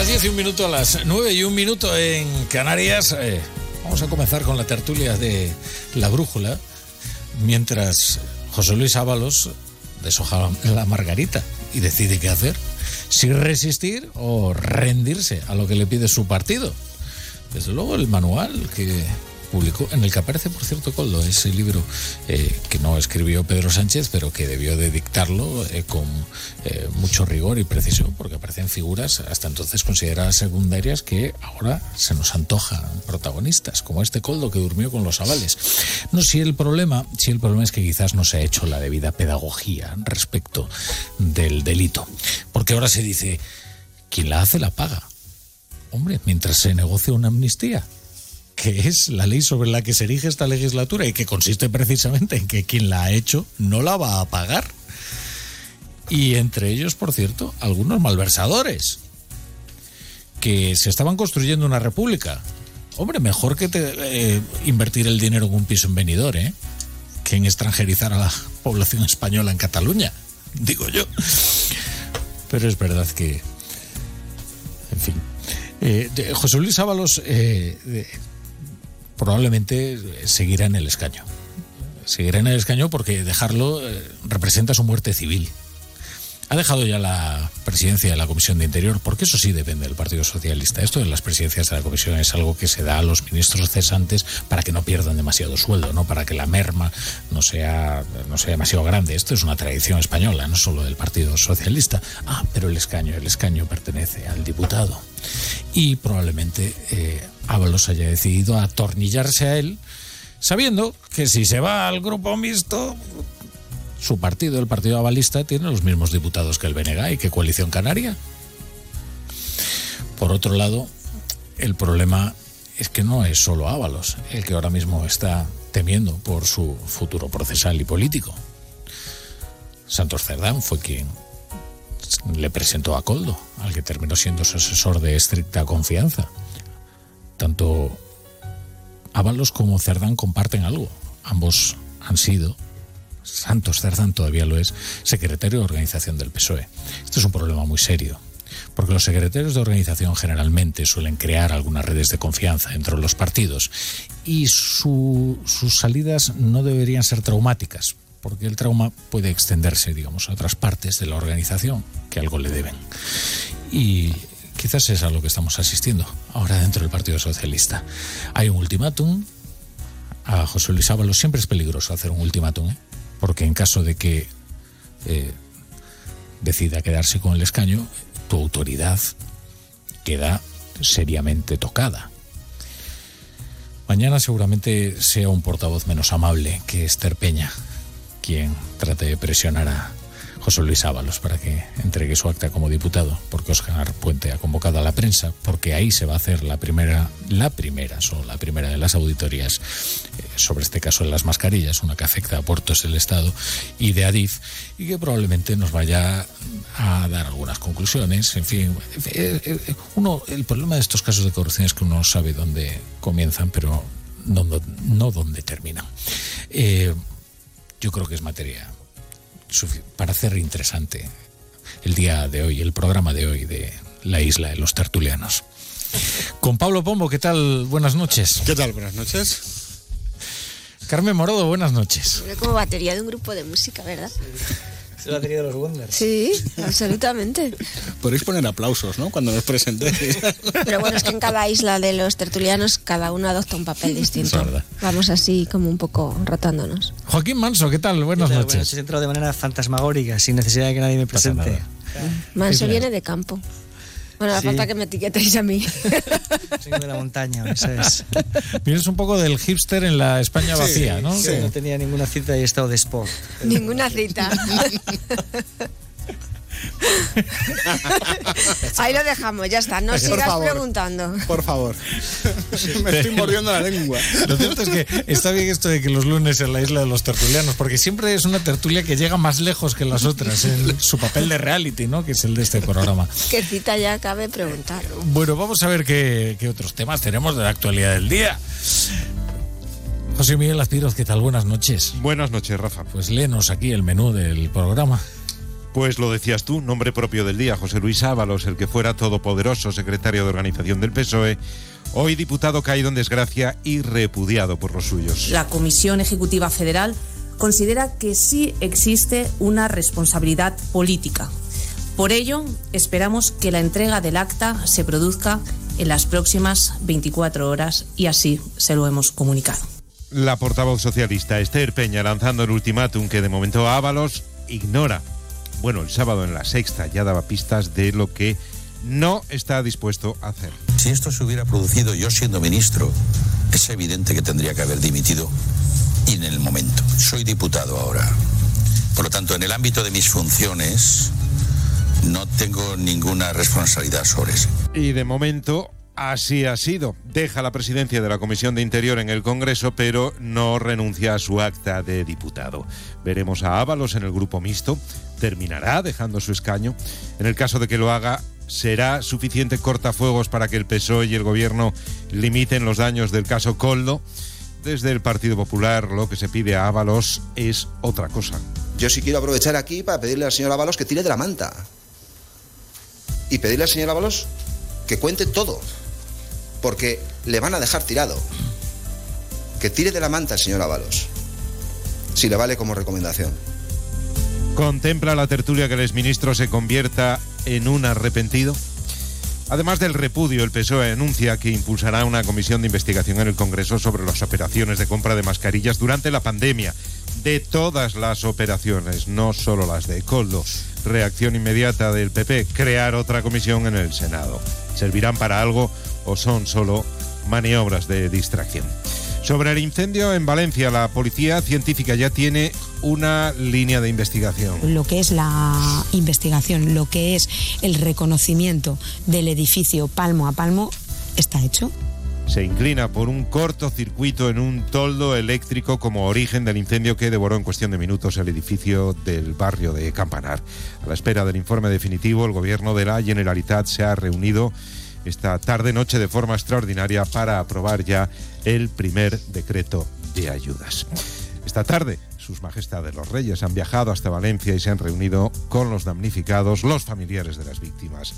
las 10 y un minuto, a las 9 y un minuto en Canarias. eh, vamos a comenzar con la tertulia de La Brújula, mientras José Luis Ábalos deshoja la margarita y decide qué hacer. Si resistir o rendirse a lo que le pide su partido. Desde luego el manual que publicó, en el que aparece, por cierto, Coldo, ese libro eh, que no escribió Pedro Sánchez, pero que debió de dictarlo eh, con eh, mucho rigor y precisión, porque aparecen figuras hasta entonces consideradas secundarias que ahora se nos antojan protagonistas, como este Coldo que durmió con los avales. No, si el problema, si el problema es que quizás no se ha hecho la debida pedagogía respecto del delito, porque ahora se dice, quien la hace la paga. Hombre, mientras se negocia una amnistía, que es la ley sobre la que se erige esta legislatura y que consiste precisamente en que quien la ha hecho no la va a pagar. Y entre ellos, por cierto, algunos malversadores que se estaban construyendo una república. Hombre, mejor que te, eh, invertir el dinero en un piso en Benidorm, ¿eh? que en extranjerizar a la población española en Cataluña, digo yo. Pero es verdad que, en fin. Eh, José Luis Ábalos eh, probablemente seguirá en el escaño. Seguirá en el escaño porque dejarlo eh, representa su muerte civil. Ha dejado ya la presidencia de la Comisión de Interior, porque eso sí depende del Partido Socialista. Esto de las presidencias de la Comisión es algo que se da a los ministros cesantes para que no pierdan demasiado sueldo, no para que la merma no sea, no sea demasiado grande. Esto es una tradición española, no solo del Partido Socialista. Ah, pero el escaño, el escaño pertenece al diputado. Y probablemente eh, Ábalos haya decidido atornillarse a él, sabiendo que si se va al grupo mixto, su partido, el Partido Avalista, tiene los mismos diputados que el BNG y que Coalición Canaria. Por otro lado, el problema es que no es solo Ábalos el que ahora mismo está temiendo por su futuro procesal y político. Santos Cerdán fue quien le presentó a Coldo, al que terminó siendo su asesor de estricta confianza. Tanto Ábalos como Cerdán comparten algo. Ambos han sido Santos Cerdán todavía lo es, secretario de organización del PSOE. Esto es un problema muy serio, porque los secretarios de organización generalmente suelen crear algunas redes de confianza entre los partidos y su- sus salidas no deberían ser traumáticas, porque el trauma puede extenderse, digamos, a otras partes de la organización que algo le deben. Y quizás es a lo que estamos asistiendo ahora dentro del Partido Socialista. Hay un ultimátum, a José Luis Ábalos siempre es peligroso hacer un ultimátum, ¿eh? porque en caso de que eh, decida quedarse con el escaño, tu autoridad queda seriamente tocada. Mañana seguramente sea un portavoz menos amable que Esther Peña, quien trate de presionar a José Luis Ábalos para que entregue su acta como diputado, porque Oscar Puente ha convocado a la prensa, porque ahí se va a hacer la primera, la primera, solo la primera de las auditorías eh, sobre este caso de las mascarillas, una que afecta a puertos del Estado y de Adif, y que probablemente nos vaya a dar algunas conclusiones. En fin, eh, eh, uno, el problema de estos casos de corrupción es que uno no sabe dónde comienzan, pero no, no, dónde terminan. Yo creo que es materia para hacer interesante el día de hoy, el programa de hoy de la isla de los tertulianos. Con Pablo Pombo, ¿qué tal? Buenas noches. ¿Qué tal? Buenas noches. Carmen Morodo, buenas noches. Como batería de un grupo de música, ¿verdad? Es la batería de los Wonders. Sí, absolutamente. Podéis poner aplausos, ¿no? Cuando nos presentéis. Pero bueno, es que en cada isla de los tertulianos cada uno adopta un papel distinto. Vamos así como un poco rotándonos. Joaquín Manso, ¿qué tal? Buenas Buenas noches. noches. He entrado de manera fantasmagórica, sin necesidad de que nadie me presente. Manso claro. viene de campo. Bueno, Sí. falta que me etiquetéis a mí. Soy de la montaña, eso es. Vienes un poco del hipster en la España vacía, ¿no? Sí, No tenía ninguna cita y he estado de sport. Ninguna cita. Ahí lo dejamos, ya está. No Por sigas favor. preguntando. Por favor. Me estoy mordiendo la lengua. Lo cierto es que está bien esto de que los lunes en la isla de los tertulianos, porque siempre es una tertulia que llega más lejos que las otras en su papel de reality, ¿no? Que es el de este programa. ¿Qué cita ya cabe preguntar? Bueno, vamos a ver qué, qué otros temas tenemos de la actualidad del día. José Miguel Aspiros, ¿qué tal? Buenas noches. Buenas noches, Rafa. Pues léenos aquí el menú del programa. Pues lo decías tú, nombre propio del día, José Luis Ábalos, el que fuera todopoderoso secretario de organización del PSOE, hoy diputado caído en desgracia y repudiado por los suyos. La Comisión Ejecutiva Federal considera que sí existe una responsabilidad política. Por ello, esperamos que la entrega del acta se produzca en las próximas 24 horas y así se lo hemos comunicado. La portavoz socialista Esther Peña lanzando el ultimátum que de momento Ábalos ignora. Bueno, el sábado en la sexta ya daba pistas de lo que no está dispuesto a hacer. Si esto se hubiera producido yo siendo ministro, es evidente que tendría que haber dimitido y en el momento. Soy diputado ahora. Por lo tanto, en el ámbito de mis funciones, no tengo ninguna responsabilidad sobre eso. Y de momento así ha sido. Deja la presidencia de la Comisión de Interior en el Congreso, pero no renuncia a su acta de diputado. Veremos a Ábalos en el grupo mixto. Terminará dejando su escaño. En el caso de que lo haga, ¿será suficiente cortafuegos para que el PSOE y el Gobierno limiten los daños del caso Coldo? Desde el Partido Popular lo que se pide a Ábalos es otra cosa. Yo sí quiero aprovechar aquí para pedirle al señor Ábalos que tire de la manta. Y pedirle al señor Ábalos que cuente todo. Porque le van a dejar tirado. Que tire de la manta el señor Ábalos. Si le vale como recomendación. ¿Contempla la tertulia que el exministro se convierta en un arrepentido? Además del repudio, el PSOE anuncia que impulsará una comisión de investigación en el Congreso sobre las operaciones de compra de mascarillas durante la pandemia. De todas las operaciones, no solo las de Coldo. Reacción inmediata del PP, crear otra comisión en el Senado. ¿Servirán para algo o son solo maniobras de distracción? Sobre el incendio en Valencia, la policía científica ya tiene una línea de investigación. Lo que es la investigación, lo que es el reconocimiento del edificio palmo a palmo, está hecho. Se inclina por un cortocircuito en un toldo eléctrico como origen del incendio que devoró en cuestión de minutos el edificio del barrio de Campanar. A la espera del informe definitivo, el gobierno de la Generalitat se ha reunido esta tarde-noche de forma extraordinaria para aprobar ya el primer decreto de ayudas. Esta tarde, sus majestades los reyes han viajado hasta Valencia y se han reunido con los damnificados, los familiares de las víctimas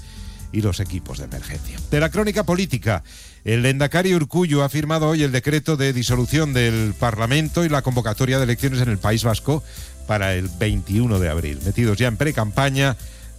y los equipos de emergencia. De la crónica política, el Lendakari Urcuyo ha firmado hoy el decreto de disolución del Parlamento y la convocatoria de elecciones en el País Vasco para el 21 de abril. Metidos ya en pre-campaña,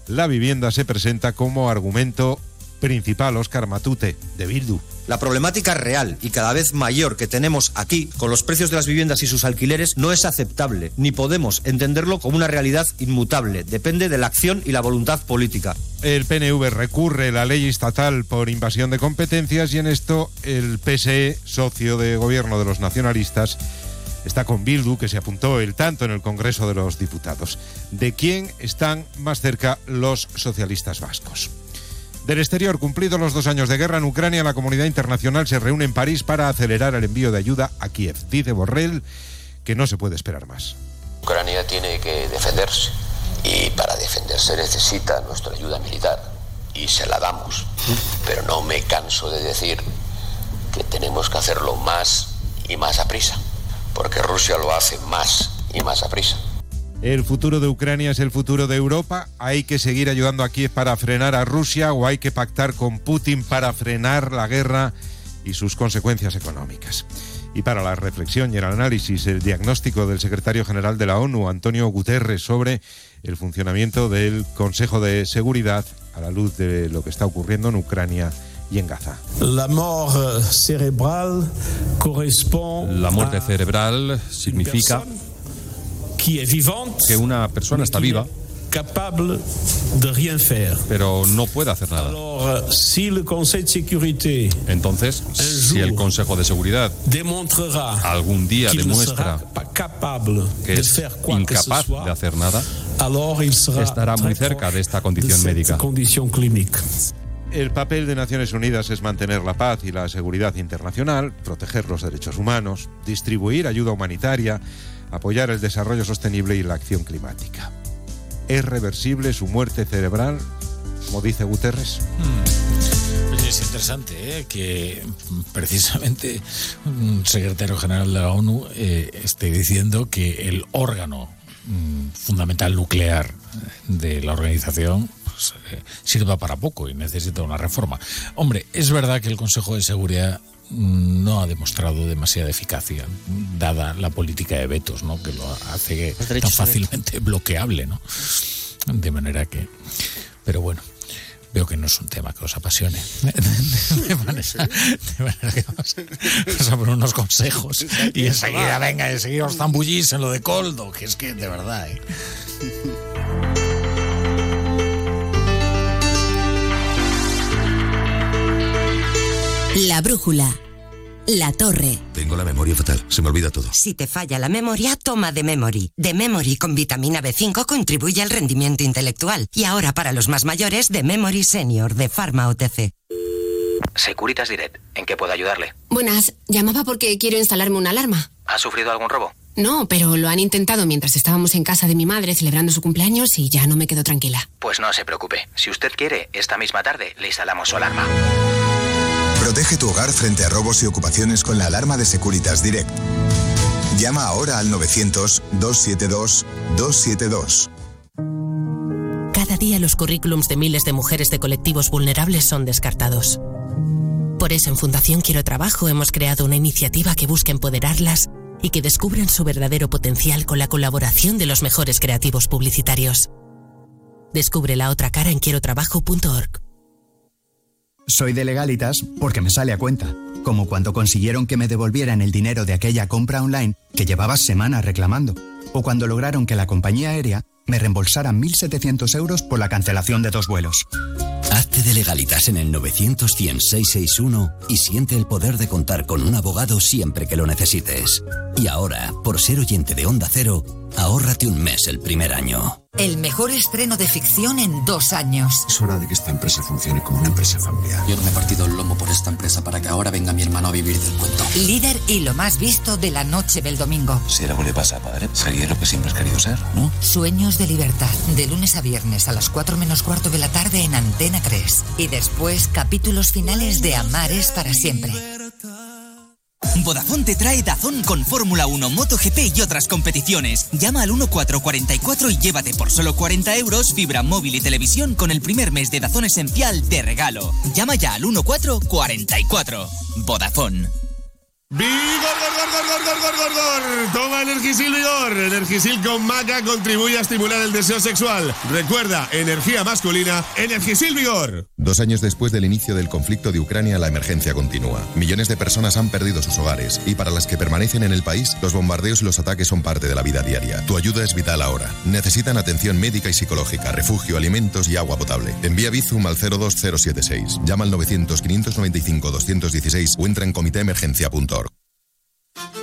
la vivienda se presenta como argumento principal, Oscar Matute, de Bildu. La problemática real y cada vez mayor que tenemos aquí con los precios de las viviendas y sus alquileres no es aceptable, ni podemos entenderlo como una realidad inmutable. Depende de la acción y la voluntad política. El PNV recurre la ley estatal por invasión de competencias y en esto el PSE, socio de gobierno de los nacionalistas, está con Bildu, que se apuntó el tanto en el Congreso de los Diputados. ¿De quién están más cerca los socialistas vascos? Del exterior, cumplidos los dos años de guerra en Ucrania, la comunidad internacional se reúne en París para acelerar el envío de ayuda a Kiev. Dice Borrell que no se puede esperar más. Ucrania tiene que defenderse y para defenderse necesita nuestra ayuda militar y se la damos. Pero no me canso de decir que tenemos que hacerlo más y más a prisa, porque Rusia lo hace más y más a prisa. ¿El futuro de Ucrania es el futuro de Europa? ¿Hay que seguir ayudando a Kiev para frenar a Rusia o hay que pactar con Putin para frenar la guerra y sus consecuencias económicas? Y para la reflexión y el análisis, el diagnóstico del secretario general de la ONU, Antonio Guterres, sobre el funcionamiento del Consejo de Seguridad a la luz de lo que está ocurriendo en Ucrania y en Gaza. La mort cerebral corresponde La muerte cerebral significa que una persona está viva capable de rien faire. pero no puede hacer nada. Alors, si le Conseil de sécurité Entonces, si el Consejo de Seguridad algún día demuestra que es incapaz de hacer nada, estará muy cerca de esta condición médica. El papel de Naciones Unidas es mantener la paz y la seguridad internacional, proteger los derechos humanos, distribuir ayuda humanitaria, apoyar el desarrollo sostenible y la acción climática. ¿Es reversible su muerte cerebral, como dice Guterres? Oye, es interesante ¿eh? que precisamente un secretario general de la ONU eh, esté diciendo que el órgano mm, fundamental nuclear de la organización pues, eh, sirva para poco y necesita una reforma. Hombre, es verdad que el Consejo de Seguridad no ha demostrado demasiada eficacia, dada la política de vetos, ¿no? que lo hace tan fácilmente bloqueable. ¿no? De manera que... Pero bueno. Veo que no es un tema que os apasione. De manera, de manera que vamos, vamos a poner unos consejos y enseguida, venga, enseguida os zambullís en lo de Coldo, que es que de verdad. ¿eh? La brújula. La torre. Tengo la memoria fatal, se me olvida todo. Si te falla la memoria, toma de Memory. De Memory con vitamina B5 contribuye al rendimiento intelectual. Y ahora para los más mayores, de Memory Senior de Pharma OTC. Securitas Direct, ¿en qué puedo ayudarle? Buenas, llamaba porque quiero instalarme una alarma. ¿Ha sufrido algún robo? No, pero lo han intentado mientras estábamos en casa de mi madre celebrando su cumpleaños y ya no me quedo tranquila. Pues no se preocupe. Si usted quiere, esta misma tarde le instalamos su alarma. Protege tu hogar frente a robos y ocupaciones con la alarma de Securitas Direct. Llama ahora al 900-272-272. Cada día los currículums de miles de mujeres de colectivos vulnerables son descartados. Por eso en Fundación Quiero Trabajo hemos creado una iniciativa que busca empoderarlas y que descubran su verdadero potencial con la colaboración de los mejores creativos publicitarios. Descubre la otra cara en quierotrabajo.org. Soy de legalitas porque me sale a cuenta. Como cuando consiguieron que me devolvieran el dinero de aquella compra online que llevaba semanas reclamando. O cuando lograron que la compañía aérea me reembolsara 1.700 euros por la cancelación de dos vuelos. Hazte de legalitas en el 900 661 y siente el poder de contar con un abogado siempre que lo necesites. Y ahora, por ser oyente de Onda Cero, ahórrate un mes el primer año. El mejor estreno de ficción en dos años. Es hora de que esta empresa funcione como una empresa familiar. Yo no me he partido el lomo por esta empresa para que ahora venga mi hermano a vivir del cuento. Líder y lo más visto de la noche del domingo. Si algo le pasa a padre, sería lo que siempre has querido ser, ¿no? Sueños de libertad. De lunes a viernes a las 4 menos cuarto de la tarde en Antena 3. Y después capítulos finales de Amar es para siempre. Vodafone te trae Dazón con Fórmula 1, MotoGP y otras competiciones. Llama al 1444 y llévate por solo 40 euros fibra móvil y televisión con el primer mes de Dazón Esencial de regalo. Llama ya al 1444. Vodafone. ¡Vigor, gor, gor, gor, gor, gor! Toma Energisil Vigor. Energisil con maca contribuye a estimular el deseo sexual. Recuerda, energía masculina, Energisil Vigor. Dos años después del inicio del conflicto de Ucrania, la emergencia continúa. Millones de personas han perdido sus hogares y para las que permanecen en el país, los bombardeos y los ataques son parte de la vida diaria. Tu ayuda es vital ahora. Necesitan atención médica y psicológica, refugio, alimentos y agua potable. Envía Bizum al 02076. Llama al 900 595 216 o entra en comitéemergencia.org. Onda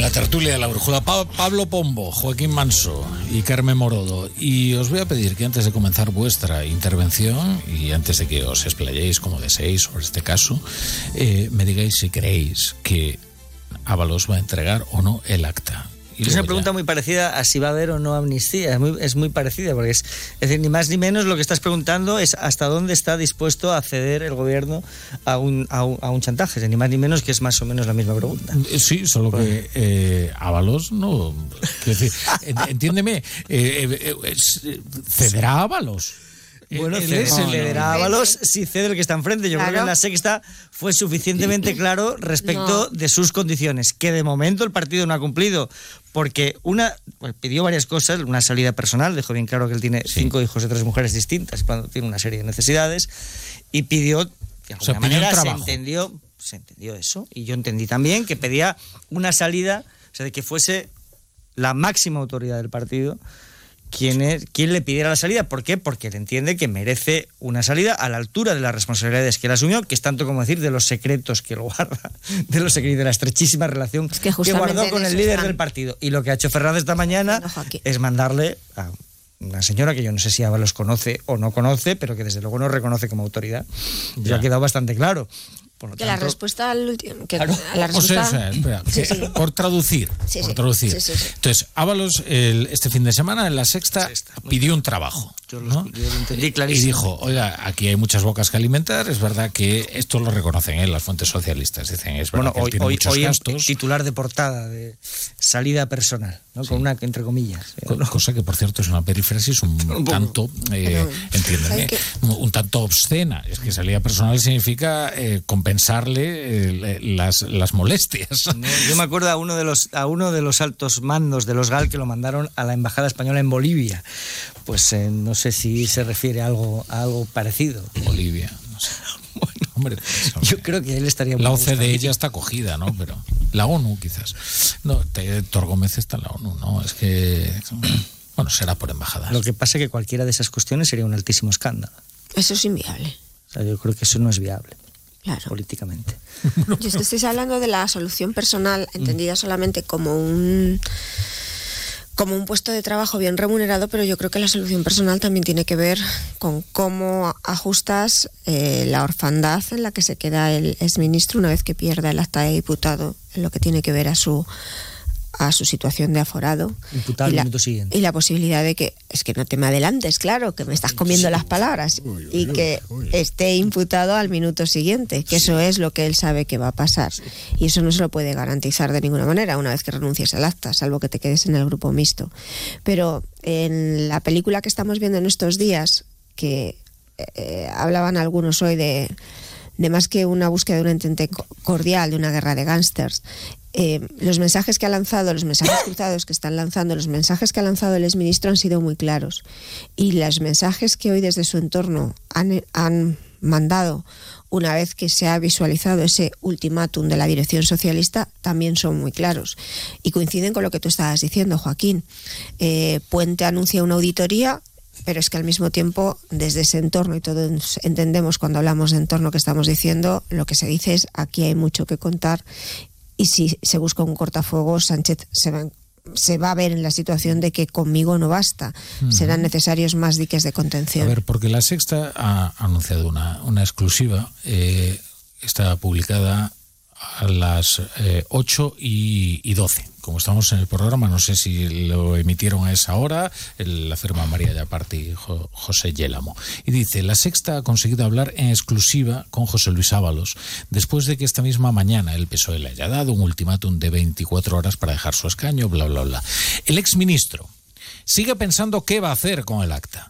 la tertulia de la brújula, Pa- Pablo Pombo, Joaquín Manso y Carmen Morodo. Y os voy a pedir que antes de comenzar vuestra intervención y antes de que os explayéis como deseéis sobre este caso, eh, me digáis si creéis que Ábalos va a entregar o no el acta. Y Es una ya- pregunta muy parecida a si va a haber o no amnistía. Es muy, es muy parecida, porque es, es decir, ni más ni menos lo que estás preguntando es hasta dónde está dispuesto a ceder el gobierno a un, a un, a un chantaje. Es decir, Ni más ni menos que es más o menos la misma pregunta. Eh, Sí, solo que eh, Ábalos no. quiero decir, en- entiéndeme, eh, eh, eh, cederá a Ábalos. Bueno, Él cede- es el- cederá Ábalos si cede el que está enfrente. Yo creo que en la sexta fue suficientemente claro respecto No. de sus condiciones, que de momento el partido no ha cumplido, porque una pues, pidió varias cosas, una salida personal, dejó bien claro que él tiene cinco hijos de tres mujeres distintas cuando tiene una serie de necesidades, y pidió, de alguna sea, pidió un manera, se entendió, se entendió eso, y yo entendí también que pedía una salida, o sea, de que fuese la máxima autoridad del partido quién, es, quién le pidiera la salida. ¿Por qué? Porque él entiende que merece una salida a la altura de las responsabilidades que él asumió, que es tanto como decir de los secretos que lo guarda, de los secretos, de la estrechísima relación que, justamente guardó con el líder están. del partido. Y lo que ha hecho Fernández esta mañana es mandarle a una señora que yo no sé si Ábalos conoce o no conoce, pero que desde luego no reconoce como autoridad. Ya, Ya. ha quedado bastante claro. Por lo Que la tanto, respuesta al último. Que Claro. a la O sea, respuesta. o sea, espera, Sí, que- sí. por traducir, Sí, por sí. traducir. Sí, sí, sí. Entonces, Ábalos el- este fin de semana en la sexta pidió un trabajo. ¿No? yo lo entendí Y clarísimo. dijo, oiga, aquí hay muchas bocas que alimentar, es verdad que esto lo reconocen ¿eh? las fuentes socialistas, dicen, es verdad Bueno, que hoy, tiene hoy, muchos hoy gastos, titular de portada de salida personal, ¿no? con una entre comillas. co- cosa que por cierto es una perífrasis un tanto, eh, entiéndeme, un, tanto obscena. Es que salida personal significa eh, compensarle eh, las, las molestias. No, yo me acuerdo a uno de los a uno de los altos mandos de los GAL que lo mandaron a la embajada española en Bolivia. Pues eh, no sé si se refiere a algo a algo parecido. Bolivia, no sé. Hombre, Yo creo que él estaría muy La OCDE ya está acogida, ¿no? Pero la ONU quizás. No, Tor Gómez está en la ONU, ¿no? Es que bueno, será por embajada. Lo que pasa es que cualquiera de esas cuestiones sería un altísimo escándalo. Eso es inviable. O sea, yo creo que eso no es viable Claro. políticamente. Yo es que estáis hablando de la solución personal, entendida solamente como un como un puesto de trabajo bien remunerado, pero yo creo que la solución personal también tiene que ver con cómo ajustas eh, la orfandad en la que se queda el exministro una vez que pierda el acta de diputado, en lo que tiene que ver a su a su situación de aforado Imputado al y la, minuto siguiente. y la posibilidad de que es que no te me adelantes, claro, que me estás comiendo las palabras y que esté imputado al minuto siguiente, que eso es lo que él sabe que va a pasar. Y eso no se lo puede garantizar de ninguna manera una vez que renuncies al acta, salvo que te quedes en el grupo mixto. Pero en la película que estamos viendo en estos días, que eh, hablaban algunos hoy de, de más que una búsqueda de un entente co- cordial, de una guerra de gángsters, eh, los mensajes que ha lanzado, los mensajes cruzados que están lanzando, los mensajes que ha lanzado el exministro han sido muy claros. Y los mensajes que hoy desde su entorno han, han mandado una vez que se ha visualizado ese ultimátum de la dirección socialista, también son muy claros. Y coinciden con lo que tú estabas diciendo, Joaquín. Eh, Puente anuncia una auditoría, pero es que al mismo tiempo, desde ese entorno, y todos entendemos cuando hablamos de entorno que estamos diciendo, lo que se dice es aquí hay mucho que contar y si se busca un cortafuegos, Sánchez se va, se va a ver en la situación de que conmigo no basta. Serán necesarios más diques de A contención. ver, porque la sexta ha anunciado una, una exclusiva, eh, está publicada a las eh, 8 y, y 12. Como estamos en el programa, no sé si lo emitieron a esa hora, la firma María Yaparti Jo- José Yélamo. Y dice, la sexta ha conseguido hablar en exclusiva con José Luis Ábalos, después de que esta misma mañana el PSOE le haya dado un ultimátum de 24 horas para dejar su escaño, bla, bla, bla. El exministro sigue pensando qué va a hacer con el acta.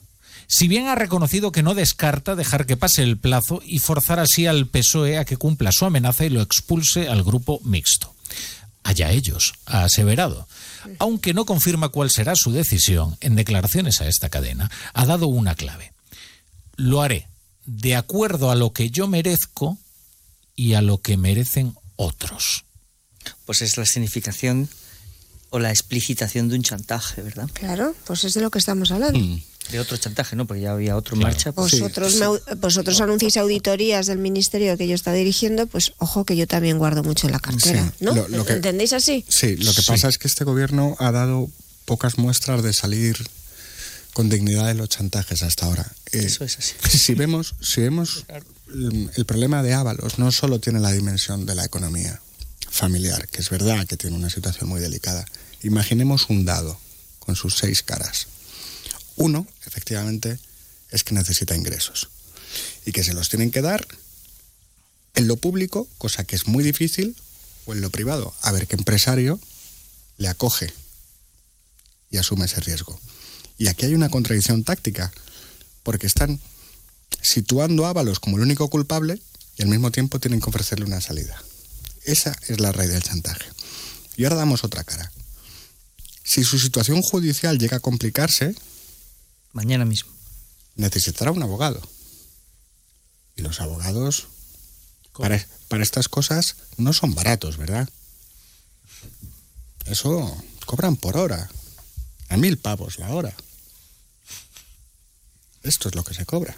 Si bien ha reconocido que no descarta dejar que pase el plazo y forzar así al PSOE a que cumpla su amenaza y lo expulse al grupo mixto. Allá ellos, ha aseverado. Aunque no confirma cuál será su decisión, en declaraciones a esta cadena, ha dado una clave. Lo haré de acuerdo a lo que yo merezco y a lo que merecen otros. Pues es la significación o la explicitación de un chantaje, ¿verdad? Claro, pues es de lo que estamos hablando. De otro chantaje, ¿no? Porque ya había otro en marcha. pues- Vosotros, me au- vosotros anunciáis auditorías del ministerio que yo está dirigiendo, pues ojo que yo también guardo mucho en la cartera, Sí, ¿no? lo- lo que- ¿Entendéis así? Sí, lo que pasa es que este gobierno ha dado pocas muestras de salir con dignidad de los chantajes hasta ahora. Eh, Eso es así. Si vemos, si vemos el, el problema de Ábalos no solo tiene la dimensión de la economía familiar, que es verdad que tiene una situación muy delicada. Imaginemos un dado con sus seis caras. Uno, efectivamente, es que necesita ingresos y que se los tienen que dar en lo público, cosa que es muy difícil, o en lo privado. A ver qué empresario le acoge y asume ese riesgo. Y aquí hay una contradicción táctica, porque están situando a Ábalos como el único culpable y al mismo tiempo tienen que ofrecerle una salida. Esa es la raíz del chantaje. Y ahora damos otra cara. Si su situación judicial llega a complicarse, Mañana mismo. necesitará un abogado. Y los abogados para, para estas cosas no son baratos, ¿verdad? Eso cobran por hora. A mil pavos la hora. Esto es lo que se cobra.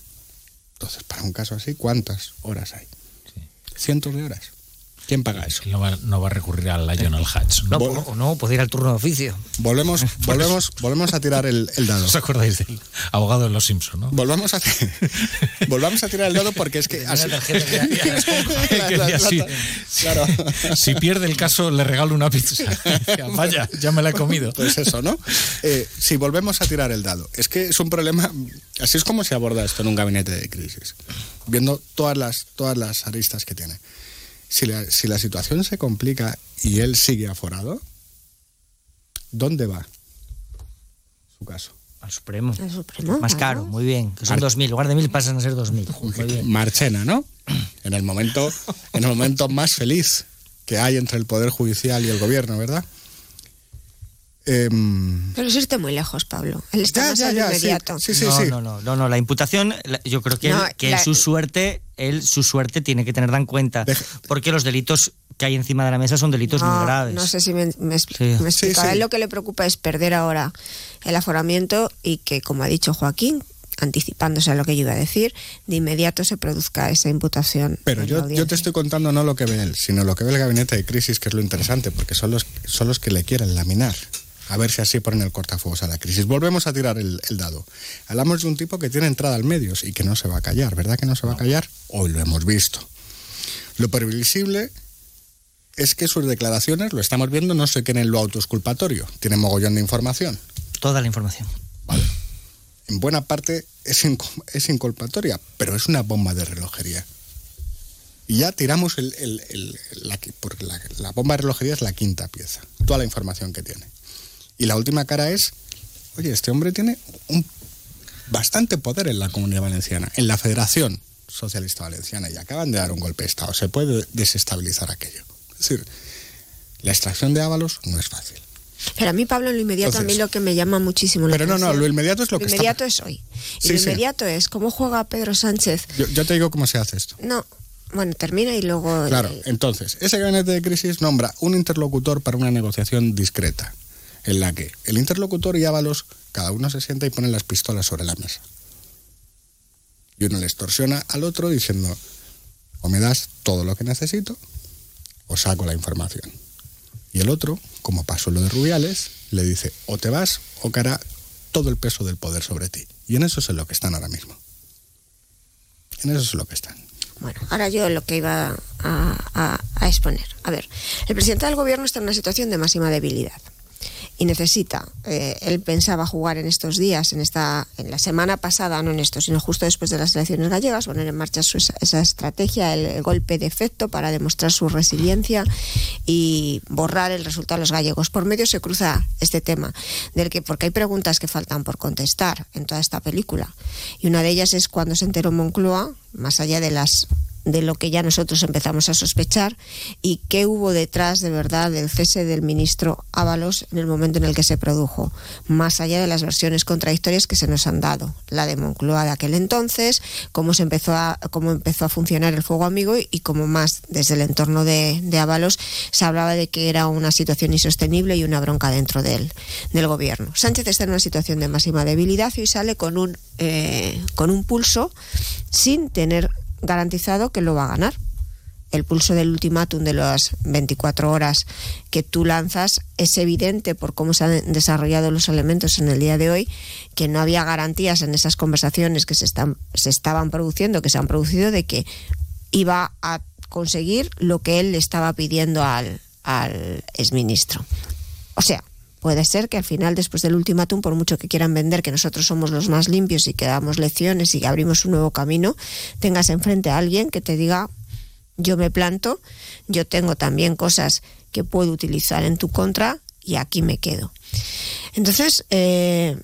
Entonces, para un caso así, ¿cuántas horas hay? Cientos de horas. ¿Quién paga eso? No va, no va a recurrir al Lionel Hatch. No, o no, puede ir al turno de oficio. Volvemos, volvemos, volvemos a tirar el, el dado. ¿Os acordáis del abogado de los Simpson, no? Volvamos a, volvamos a tirar el dado porque es que así, claro. si pierde el caso, le regalo una pizza. Vaya, ya me la he comido. Pues eso, ¿no? Eh, si volvemos a tirar el dado, es que es un problema. Así es como se aborda esto en un gabinete de crisis, viendo todas las, todas las aristas que tiene. Si la, si la situación se complica y él sigue aforado, ¿dónde va su caso? Al Supremo. Al Supremo, Más claro. caro, muy bien. Que son Mar- 2.000. En lugar de 1.000 pasan a ser 2.000. Muy bien. Marchena, ¿no? En el momento, en el momento más feliz que hay entre el poder judicial y el gobierno, ¿verdad? Em, Pero eso está muy lejos, Pablo. Él está Ya, más ya, al ya, inmediato. Sí, sí, no, sí. no, no, no, no, la imputación, yo creo que, No, él, que la- él su suerte, él su suerte tiene que tenerla en cuenta, porque los delitos que hay encima de la mesa son delitos no, muy graves. No sé si me, me, expl- Sí. me Sí, explico. A él lo que le preocupa es perder ahora el aforamiento y que, como ha dicho Joaquín, anticipándose a lo que yo iba a decir, de inmediato se produzca esa imputación. Pero yo, yo te estoy contando no lo que ve él, sino lo que ve el gabinete de crisis, que es lo interesante, porque son los, son los que le quieren laminar. A ver si así ponen el cortafuegos a la crisis. Volvemos a tirar el, el dado. Hablamos de un tipo que tiene entrada al medios y que no se va a callar, ¿verdad que no se va a callar? Hoy lo hemos visto. Lo previsible es que sus declaraciones, lo estamos viendo, no se queden en lo autoexculpatorio. Tiene mogollón de información. Toda la información. En buena parte es, inculpatoria, pero es una bomba de relojería. Y ya tiramos el, el- el- la, qui- porque la, la bomba de relojería es la quinta pieza, toda la información que tiene. Y la última cara es, oye, este hombre tiene un bastante poder en la comunidad valenciana, en la Federación Socialista Valenciana, y acaban de dar un golpe de Estado. Se puede desestabilizar aquello. Es decir, la extracción de Ábalos no es fácil. Pero a mí, Pablo, en lo inmediato, a mí lo que me llama muchísimo la Pero no, no, lo inmediato es lo que está- inmediato es hoy. Y Sí, lo sí. inmediato es cómo juega Pedro Sánchez. Yo, yo te digo cómo se hace esto. No, bueno, termina y luego... Claro, entonces, ese gabinete de crisis nombra un interlocutor para una negociación discreta, en la que el interlocutor y Ábalos, cada uno se sienta y pone las pistolas sobre la mesa. Y uno le extorsiona al otro diciendo, o me das todo lo que necesito, o saco la información. Y el otro, como pasó lo de Rubiales, le dice, o te vas o caerá todo el peso del poder sobre ti. Y en eso es en lo que están ahora mismo. En eso es lo que están. Bueno, ahora yo lo que iba a exponer. A ver, el presidente del gobierno está en una situación de máxima debilidad y necesita, eh, él pensaba jugar en estos días, en esta, en la semana pasada, no en esto, sino justo después de las elecciones gallegas, poner en marcha su- esa, estrategia, el, el golpe de efecto para demostrar su resiliencia y borrar el resultado de los gallegos. Por medio se cruza este tema, del que, porque hay preguntas que faltan por contestar en toda esta película. Y una de ellas es cuando se enteró Moncloa, más allá de las de lo que ya nosotros empezamos a sospechar y qué hubo detrás de verdad del cese del ministro Ábalos en el momento en el que se produjo, más allá de las versiones contradictorias que se nos han dado, la de Moncloa de aquel entonces, cómo se empezó a cómo empezó a funcionar el fuego amigo y, cómo más desde el entorno de, de Ábalos se hablaba de que era una situación insostenible y una bronca dentro del, del gobierno. Sánchez está en una situación de máxima debilidad y sale con un eh, con un pulso sin tener garantizado que lo va a ganar. El pulso del ultimátum de las 24 horas que tú lanzas es evidente por cómo se han desarrollado los elementos en el día de hoy, que no había garantías en esas conversaciones que se, están, se estaban produciendo, que se han producido, de que iba a conseguir lo que él le estaba pidiendo al, al exministro. O sea, puede ser que al final, después del ultimátum, por mucho que quieran vender que nosotros somos los más limpios y que damos lecciones y abrimos un nuevo camino, tengas enfrente a alguien que te diga, yo me planto, yo tengo también cosas que puedo utilizar en tu contra y aquí me quedo. Entonces, eh,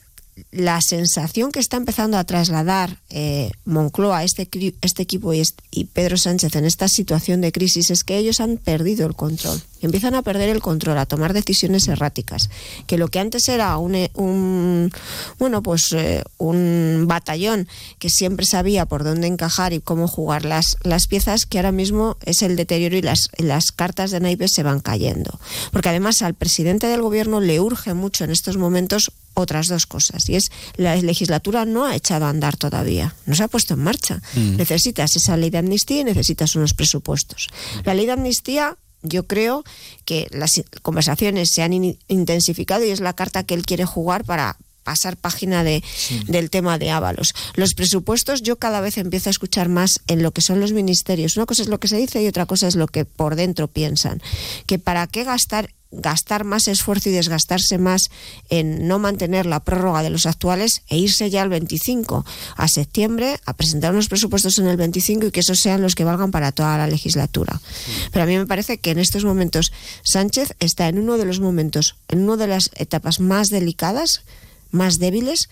la sensación que está empezando a trasladar eh, Moncloa, este, este equipo y, y Pedro Sánchez en esta situación de crisis es que ellos han perdido el control. Empiezan a perder el control, a tomar decisiones erráticas, que lo que antes era un, eh, un bueno, pues eh, un batallón que siempre sabía por dónde encajar y cómo jugar las, las piezas, que ahora mismo es el deterioro y las, las cartas de naipes se van cayendo. Porque además al presidente del gobierno le urge mucho en estos momentos otras dos cosas. Y es, la legislatura no ha echado a andar todavía, no se ha puesto en marcha. Mm. Necesitas esa ley de amnistía y necesitas unos presupuestos. La ley de amnistía yo creo que las conversaciones se han in- intensificado y es la carta que él quiere jugar para pasar página de, del tema de Ábalos. Los presupuestos yo cada vez empiezo a escuchar más en lo que son los ministerios. Una cosa es lo que se dice y otra cosa es lo que por dentro piensan. Que para qué gastar gastar más esfuerzo y desgastarse más en no mantener la prórroga de los actuales e irse ya al 25 a septiembre a presentar unos presupuestos en el 25 y que esos sean los que valgan para toda la legislatura. Pero a mí me parece que en estos momentos Sánchez está en uno de los momentos, en una de las etapas más delicadas, más débiles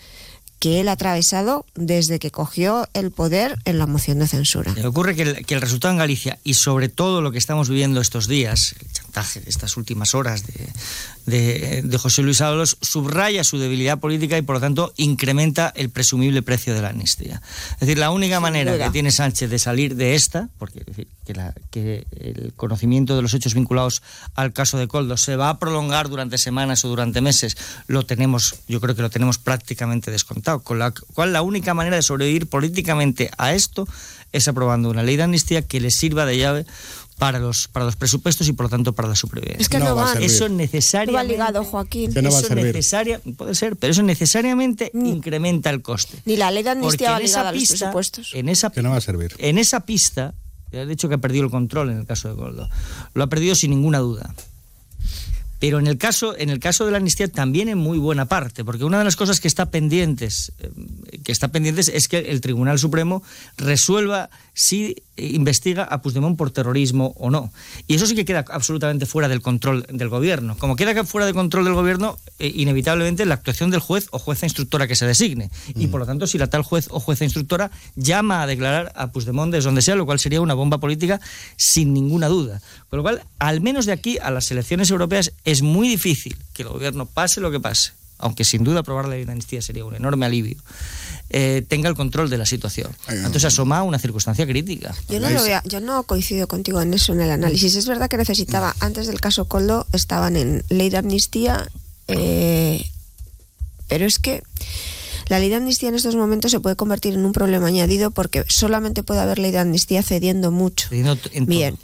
que él ha atravesado desde que cogió el poder en la moción de censura. Me ocurre que el, que el resultado en Galicia y sobre todo lo que estamos viviendo estos días, el chantaje de estas últimas horas de, de, de José Luis Ábalos, subraya su debilidad política y por lo tanto incrementa el presumible precio de la amnistía. Es decir, la única manera que tiene Sánchez de salir de esta, porque que, la- que el conocimiento de los hechos vinculados al caso de Coldo se va a prolongar durante semanas o durante meses, lo tenemos, yo creo que lo tenemos prácticamente descontado. Con la cual la única manera de sobrevivir políticamente a esto es aprobando una ley de amnistía que le sirva de llave para los, para los presupuestos y por lo tanto para la supervivencia. Es que no, va, eso No va necesariamente ligado, Joaquín. eso necesaria, puede ser, pero eso necesariamente incrementa el coste. Ni la ley de amnistía va en esa ligada a los pista- presupuestos. En esa, Que no va a servir. en esa pista, ya he dicho que ha perdido el control en el caso de Goldo. Lo ha perdido sin ninguna duda. Pero en el caso, en el caso de la amnistía también en muy buena parte, porque una de las cosas que está pendientes, eh, que está pendientes es que el Tribunal Supremo resuelva si investiga a Puigdemont por terrorismo o no. Y eso sí que queda absolutamente fuera del control del gobierno. Como queda fuera del control del gobierno, eh, inevitablemente la actuación del juez o jueza instructora que se designe. Y por lo tanto, si la tal juez o jueza instructora llama a declarar a Puigdemont desde donde sea, lo cual sería una bomba política sin ninguna duda. Con lo cual, al menos de aquí a las elecciones europeas es muy difícil que el gobierno pase lo que pase, aunque sin duda aprobar la ley de amnistía sería un enorme alivio, eh, tenga el control de la situación. Entonces asoma una circunstancia crítica. Yo no, lo veo- yo no coincido contigo en eso, en el análisis. Es verdad que necesitaba, antes del caso Coldo, estaban en ley de amnistía, eh, pero es que la ley de amnistía en estos momentos se puede convertir en un problema añadido porque solamente puede haber ley de amnistía cediendo mucho. Bien.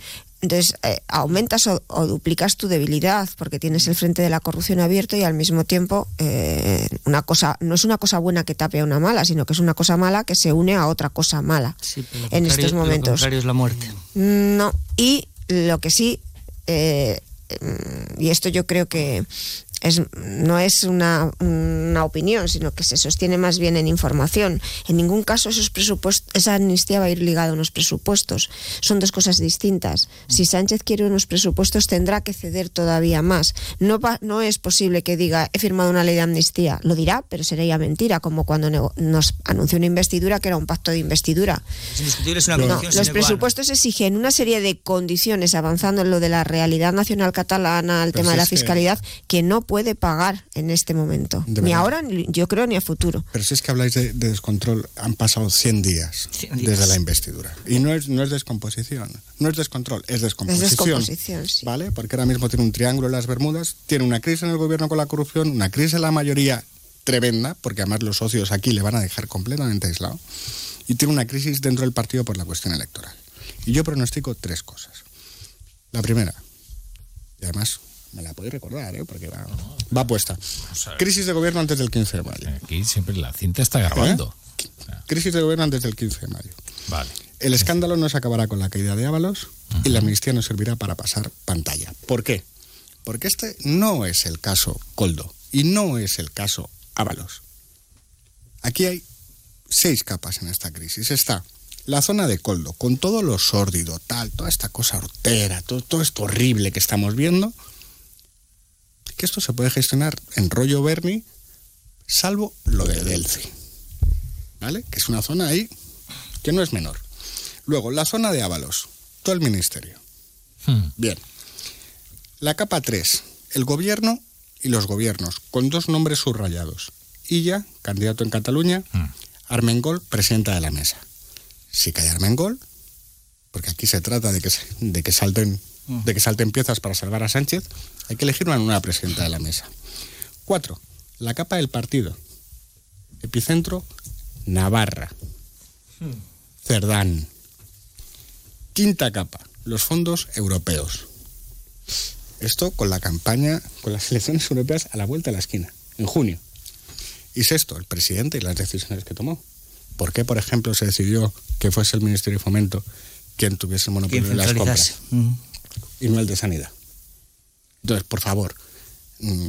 Entonces, eh, aumentas o, o duplicas tu debilidad porque tienes el frente de la corrupción abierto y al mismo tiempo eh, una cosa no es una cosa buena que tape a una mala, sino que es una cosa mala que se une a otra cosa mala Lo en contrario- estos Lo momentos. contrario es la muerte. No, y lo que sí, eh, mm, y esto yo creo que es, no es una, una opinión, sino que se sostiene más bien en información. En ningún caso esos presupuestos, esa amnistía va a ir ligada a unos presupuestos. Son dos cosas distintas. Si Sánchez quiere unos presupuestos, tendrá que ceder todavía más. No, va- no es posible que diga he firmado una ley de amnistía. Lo dirá, pero sería mentira, como cuando nos anunció una investidura que era un pacto de investidura. Es una No, los presupuestos exigen una serie de condiciones, avanzando en lo de la realidad nacional catalana, el Pues tema de la es que- fiscalidad, que no puede pagar en este momento. De Ni verdad. ahora, ni yo creo, ni a futuro. Pero si es que habláis de, de descontrol, han pasado 100 días, 100 días. desde la investidura. Y no es, no es descomposición, no es descontrol, es descomposición. descomposición, sí. ¿Vale? Porque ahora mismo tiene un triángulo en las Bermudas, tiene una crisis en el gobierno con la corrupción, una crisis en la mayoría tremenda, porque además los socios aquí le van a dejar completamente aislado, y tiene una crisis dentro del partido por la cuestión electoral. Y yo pronostico tres cosas. La primera, y además me la podéis recordar, ¿eh? porque va, va puesta. Crisis de gobierno antes del 15 de mayo. Aquí siempre la cinta está grabando. Crisis de gobierno antes del 15 de mayo. Vale. El escándalo no se acabará con la caída de Ábalos y la amnistía no servirá para pasar pantalla. ¿Por qué? Porque este no es el caso Coldo y no es el caso Ábalos. Aquí hay seis capas en esta crisis. Está la zona de Coldo, con todo lo sórdido, tal, toda esta cosa hortera, todo, todo esto horrible que estamos viendo, que esto se puede gestionar en rollo Bernie, salvo lo de Delphi. ¿Vale? Que es una zona ahí que no es menor. Luego, la zona de Ábalos, todo el ministerio. Bien. La capa 3, el gobierno y los gobiernos, con dos nombres subrayados. Illa, candidato en Cataluña, Armengol, presidenta de la mesa. Si cae Armengol, porque aquí se trata de que, de que salten de que salten piezas para salvar a Sánchez, hay que elegir una nueva presidenta de la mesa. Cuatro, la capa del partido. Epicentro, Navarra. Cerdán. Quinta capa, los fondos europeos. Esto con la campaña, con las elecciones europeas a la vuelta de la esquina, en junio. Y sexto, el presidente y las decisiones que tomó. ¿Por qué, por ejemplo, se decidió que fuese el Ministerio de Fomento quien tuviese el monopolio de las compras y no el de Sanidad? Entonces, por favor, mm,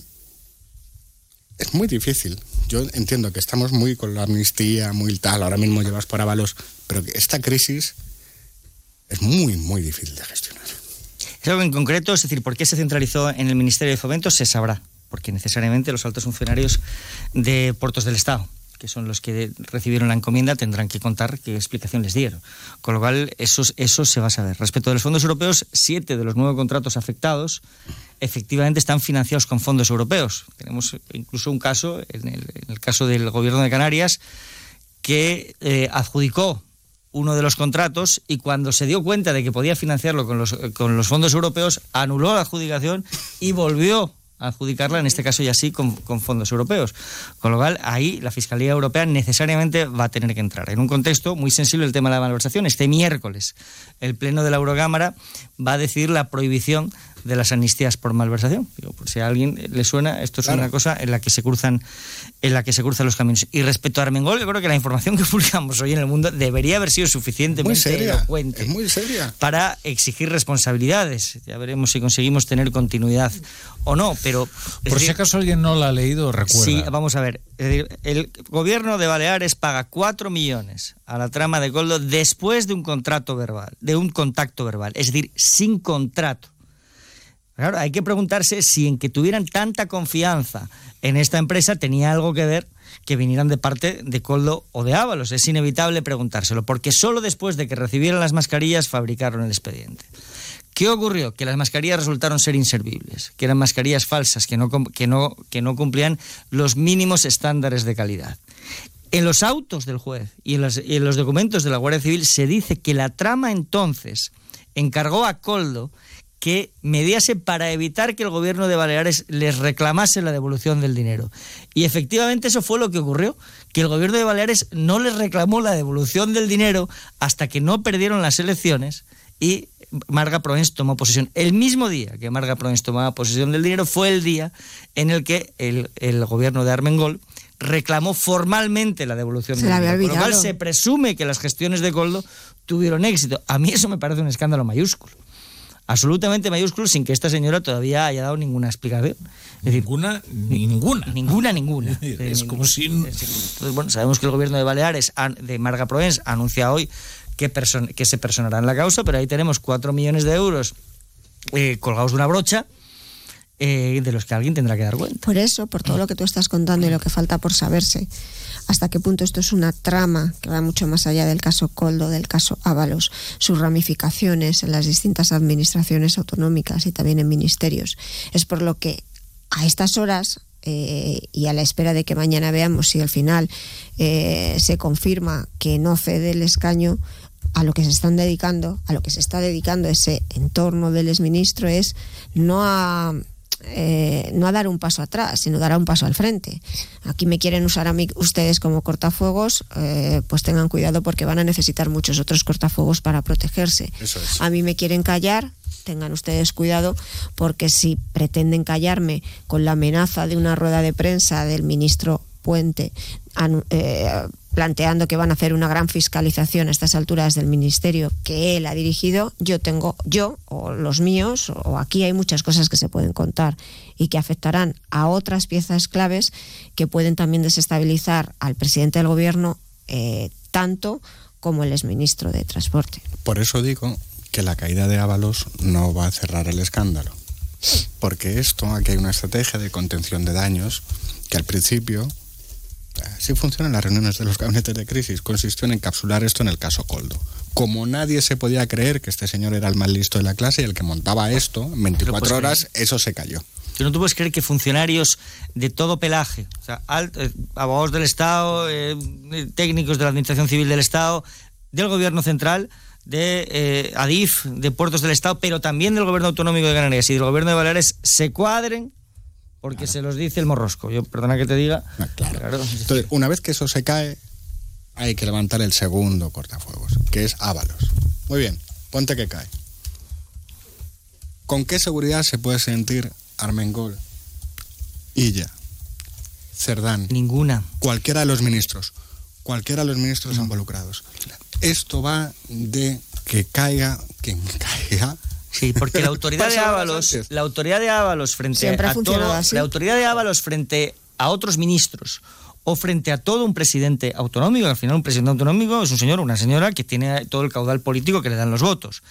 es muy difícil. Yo entiendo que estamos muy con la amnistía, muy tal, ahora mismo llevas por avalos, pero que esta crisis es muy, muy difícil de gestionar. Es algo en concreto, es decir, ¿por qué se centralizó en el Ministerio de Fomento? Se sabrá, porque necesariamente los altos funcionarios de Puertos del Estado, que son los que recibieron la encomienda, tendrán que contar qué explicación les dieron. Con lo cual, eso, eso se va a saber. Respecto de los fondos europeos, siete de los nueve contratos afectados efectivamente están financiados con fondos europeos. Tenemos incluso un caso, en el, caso del Gobierno de Canarias, que eh, adjudicó uno de los contratos y cuando se dio cuenta de que podía financiarlo con los, con los fondos europeos, anuló la adjudicación y volvió adjudicarla, en este caso ya sí, con, con fondos europeos. Con lo cual, ahí la Fiscalía Europea necesariamente va a tener que entrar. En un contexto muy sensible el tema de la malversación, este miércoles el Pleno de la Eurocámara va a decidir la prohibición de las amnistías por malversación. Digo, por si a alguien le suena, esto es una cosa en la que se cruzan en la que se cruzan los caminos. Y respecto a Armengol, yo creo que la información que publicamos hoy en el mundo debería haber sido suficientemente Muy seria, elocuente es muy seria. para exigir responsabilidades. Ya veremos si conseguimos tener continuidad o no, pero... Por si acaso alguien no la ha leído, recuerda. Sí, vamos a ver. Es decir, el gobierno de Baleares paga 4 millones a la trama de Coldo después de un contrato verbal, de un contacto verbal, es decir, sin contrato. Claro, hay que preguntarse si en que tuvieran tanta confianza en esta empresa tenía algo que ver que vinieran de parte de Coldo o de Ábalos. Es inevitable preguntárselo, porque solo después de que recibieran las mascarillas fabricaron el expediente. ¿Qué ocurrió? Que las mascarillas resultaron ser inservibles, que eran mascarillas falsas, que no, cumplían los mínimos estándares de calidad. En los autos del juez y en, y en los documentos de la Guardia Civil se dice que la trama entonces encargó a Coldo que mediase para evitar que el gobierno de Baleares les reclamase la devolución del dinero. Y efectivamente eso fue lo que ocurrió, que el gobierno de Baleares no les reclamó la devolución del dinero hasta que no perdieron las elecciones y Marga Proens tomó posesión. El mismo día que Marga Proens tomaba posesión del dinero fue el día en el que el, el gobierno de Armengol reclamó formalmente la devolución Se del dinero. Con lo cual se presume que las gestiones de Coldo tuvieron éxito. A mí eso me parece un escándalo mayúsculo. Absolutamente mayúsculo sin que esta señora todavía haya dado ninguna explicación. Es decir, ninguna, ninguna. Ninguna, ninguna. Es como si... Entonces, bueno, sabemos que el gobierno de Baleares, de Marga Proens, anuncia hoy que, person- que se personará en la causa, pero ahí tenemos cuatro millones de euros eh, colgados de una brocha eh, de los que alguien tendrá que dar cuenta. Por eso, por todo lo que tú estás contando y lo que falta por saberse, hasta qué punto esto es una trama que va mucho más allá del caso Coldo, del caso Ábalos, sus ramificaciones en las distintas administraciones autonómicas y también en ministerios. Es por lo que a estas horas eh, y a la espera de que mañana veamos si al final eh, se confirma que no cede el escaño, a lo que se están dedicando, a lo que se está dedicando ese entorno del exministro es no a eh, no a dar un paso atrás, sino dar un paso al frente. Aquí me quieren usar a mí ustedes como cortafuegos, eh, pues tengan cuidado porque van a necesitar muchos otros cortafuegos para protegerse. Eso es. A mí me quieren callar, tengan ustedes cuidado porque si pretenden callarme con la amenaza de una rueda de prensa del ministro Puente eh, planteando que van a hacer una gran fiscalización a estas alturas del ministerio que él ha dirigido, yo tengo, yo o los míos, o aquí hay muchas cosas que se pueden contar y que afectarán a otras piezas claves que pueden también desestabilizar al presidente del gobierno eh, tanto como el exministro de Transporte. Por eso digo que la caída de Ábalos no va a cerrar el escándalo. Porque esto, aquí hay una estrategia de contención de daños que al principio, así funcionan las reuniones de los gabinetes de crisis, consistió en encapsular esto en el caso Coldo. como nadie se podía creer que este señor era el más listo de la clase y el que montaba esto, en 24 horas, eso se cayó. Tú no tú puedes creer que funcionarios de todo pelaje, o sea, alt, eh, abogados del Estado, eh, técnicos de la Administración Civil del Estado, del Gobierno Central, de eh, ADIF, de Puertos del Estado, pero también del Gobierno Autonómico de Canarias y del Gobierno de Baleares, se cuadren porque se los dice el morrosco. Yo, perdona que te diga. Ah, claro. claro. Entonces, una vez que eso se cae, hay que levantar el segundo cortafuegos, que es Ábalos. Muy bien, ponte que cae. ¿Con qué seguridad se puede sentir Armengol, Illa, Cerdán? Ninguna. Cualquiera de los ministros. Cualquiera de los ministros no. involucrados. Esto va de que caiga quien caiga. Sí, porque la autoridad de Ábalos, la autoridad de Ábalos frente a todo, así. la autoridad de Ábalos frente a otros ministros o frente a todo un presidente autonómico, al final un presidente autonómico es un señor o una señora que tiene todo el caudal político que le dan los votos.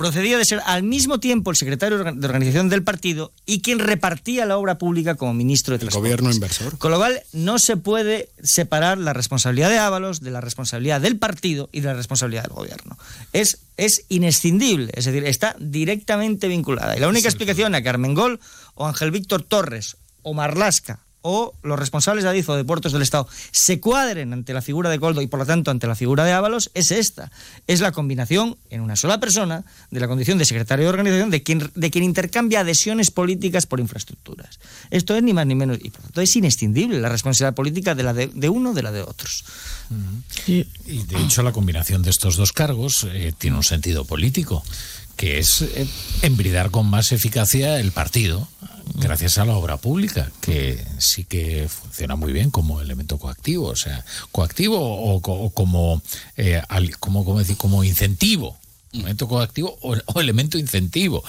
Procedía de ser al mismo tiempo el secretario de organización del partido y quien repartía la obra pública como ministro de El Transportes. gobierno inversor. Con lo cual no se puede separar la responsabilidad de Ábalos de la responsabilidad del partido y de la responsabilidad del gobierno. Es, es inescindible, es decir, está directamente vinculada. Y la única explicación a que Armengol o Ángel Víctor Torres o Marlasca o los responsables de Adif o de Puertos del Estado se cuadren ante la figura de Coldo y por lo tanto ante la figura de Ábalos es esta. Es la combinación en una sola persona de la condición de secretario de organización de quien, de quien intercambia adhesiones políticas por infraestructuras. Esto es ni más ni menos y por lo tanto es inescindible la responsabilidad política de la de, de uno de la de otros. Y, de hecho la combinación de estos dos cargos eh, tiene un sentido político que es eh, embridar con más eficacia el partido gracias a la obra pública, que sí que funciona muy bien como elemento coactivo, o sea, coactivo o, o como, eh, al, como, como, decir, como incentivo. Elemento coactivo o, o elemento incentivo.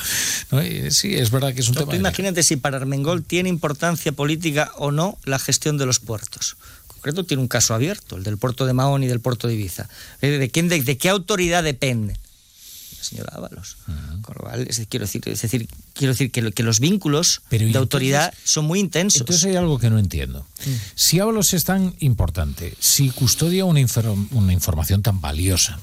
¿no? Sí, es verdad que es un tema. Tú imagínate si para Armengol tiene importancia política o no la gestión de los puertos. En concreto, tiene un caso abierto, el del puerto de Mahón y del puerto de Ibiza. ¿De, quién, de, de qué autoridad depende? Señora Ábalos. Uh -huh. Con lo cual, es, quiero decir, es decir, quiero decir que, que los vínculos Pero de autoridad son muy intensos. Entonces hay algo que no entiendo. Mm. Si Ábalos es tan importante, si custodia una, inform una información tan valiosa,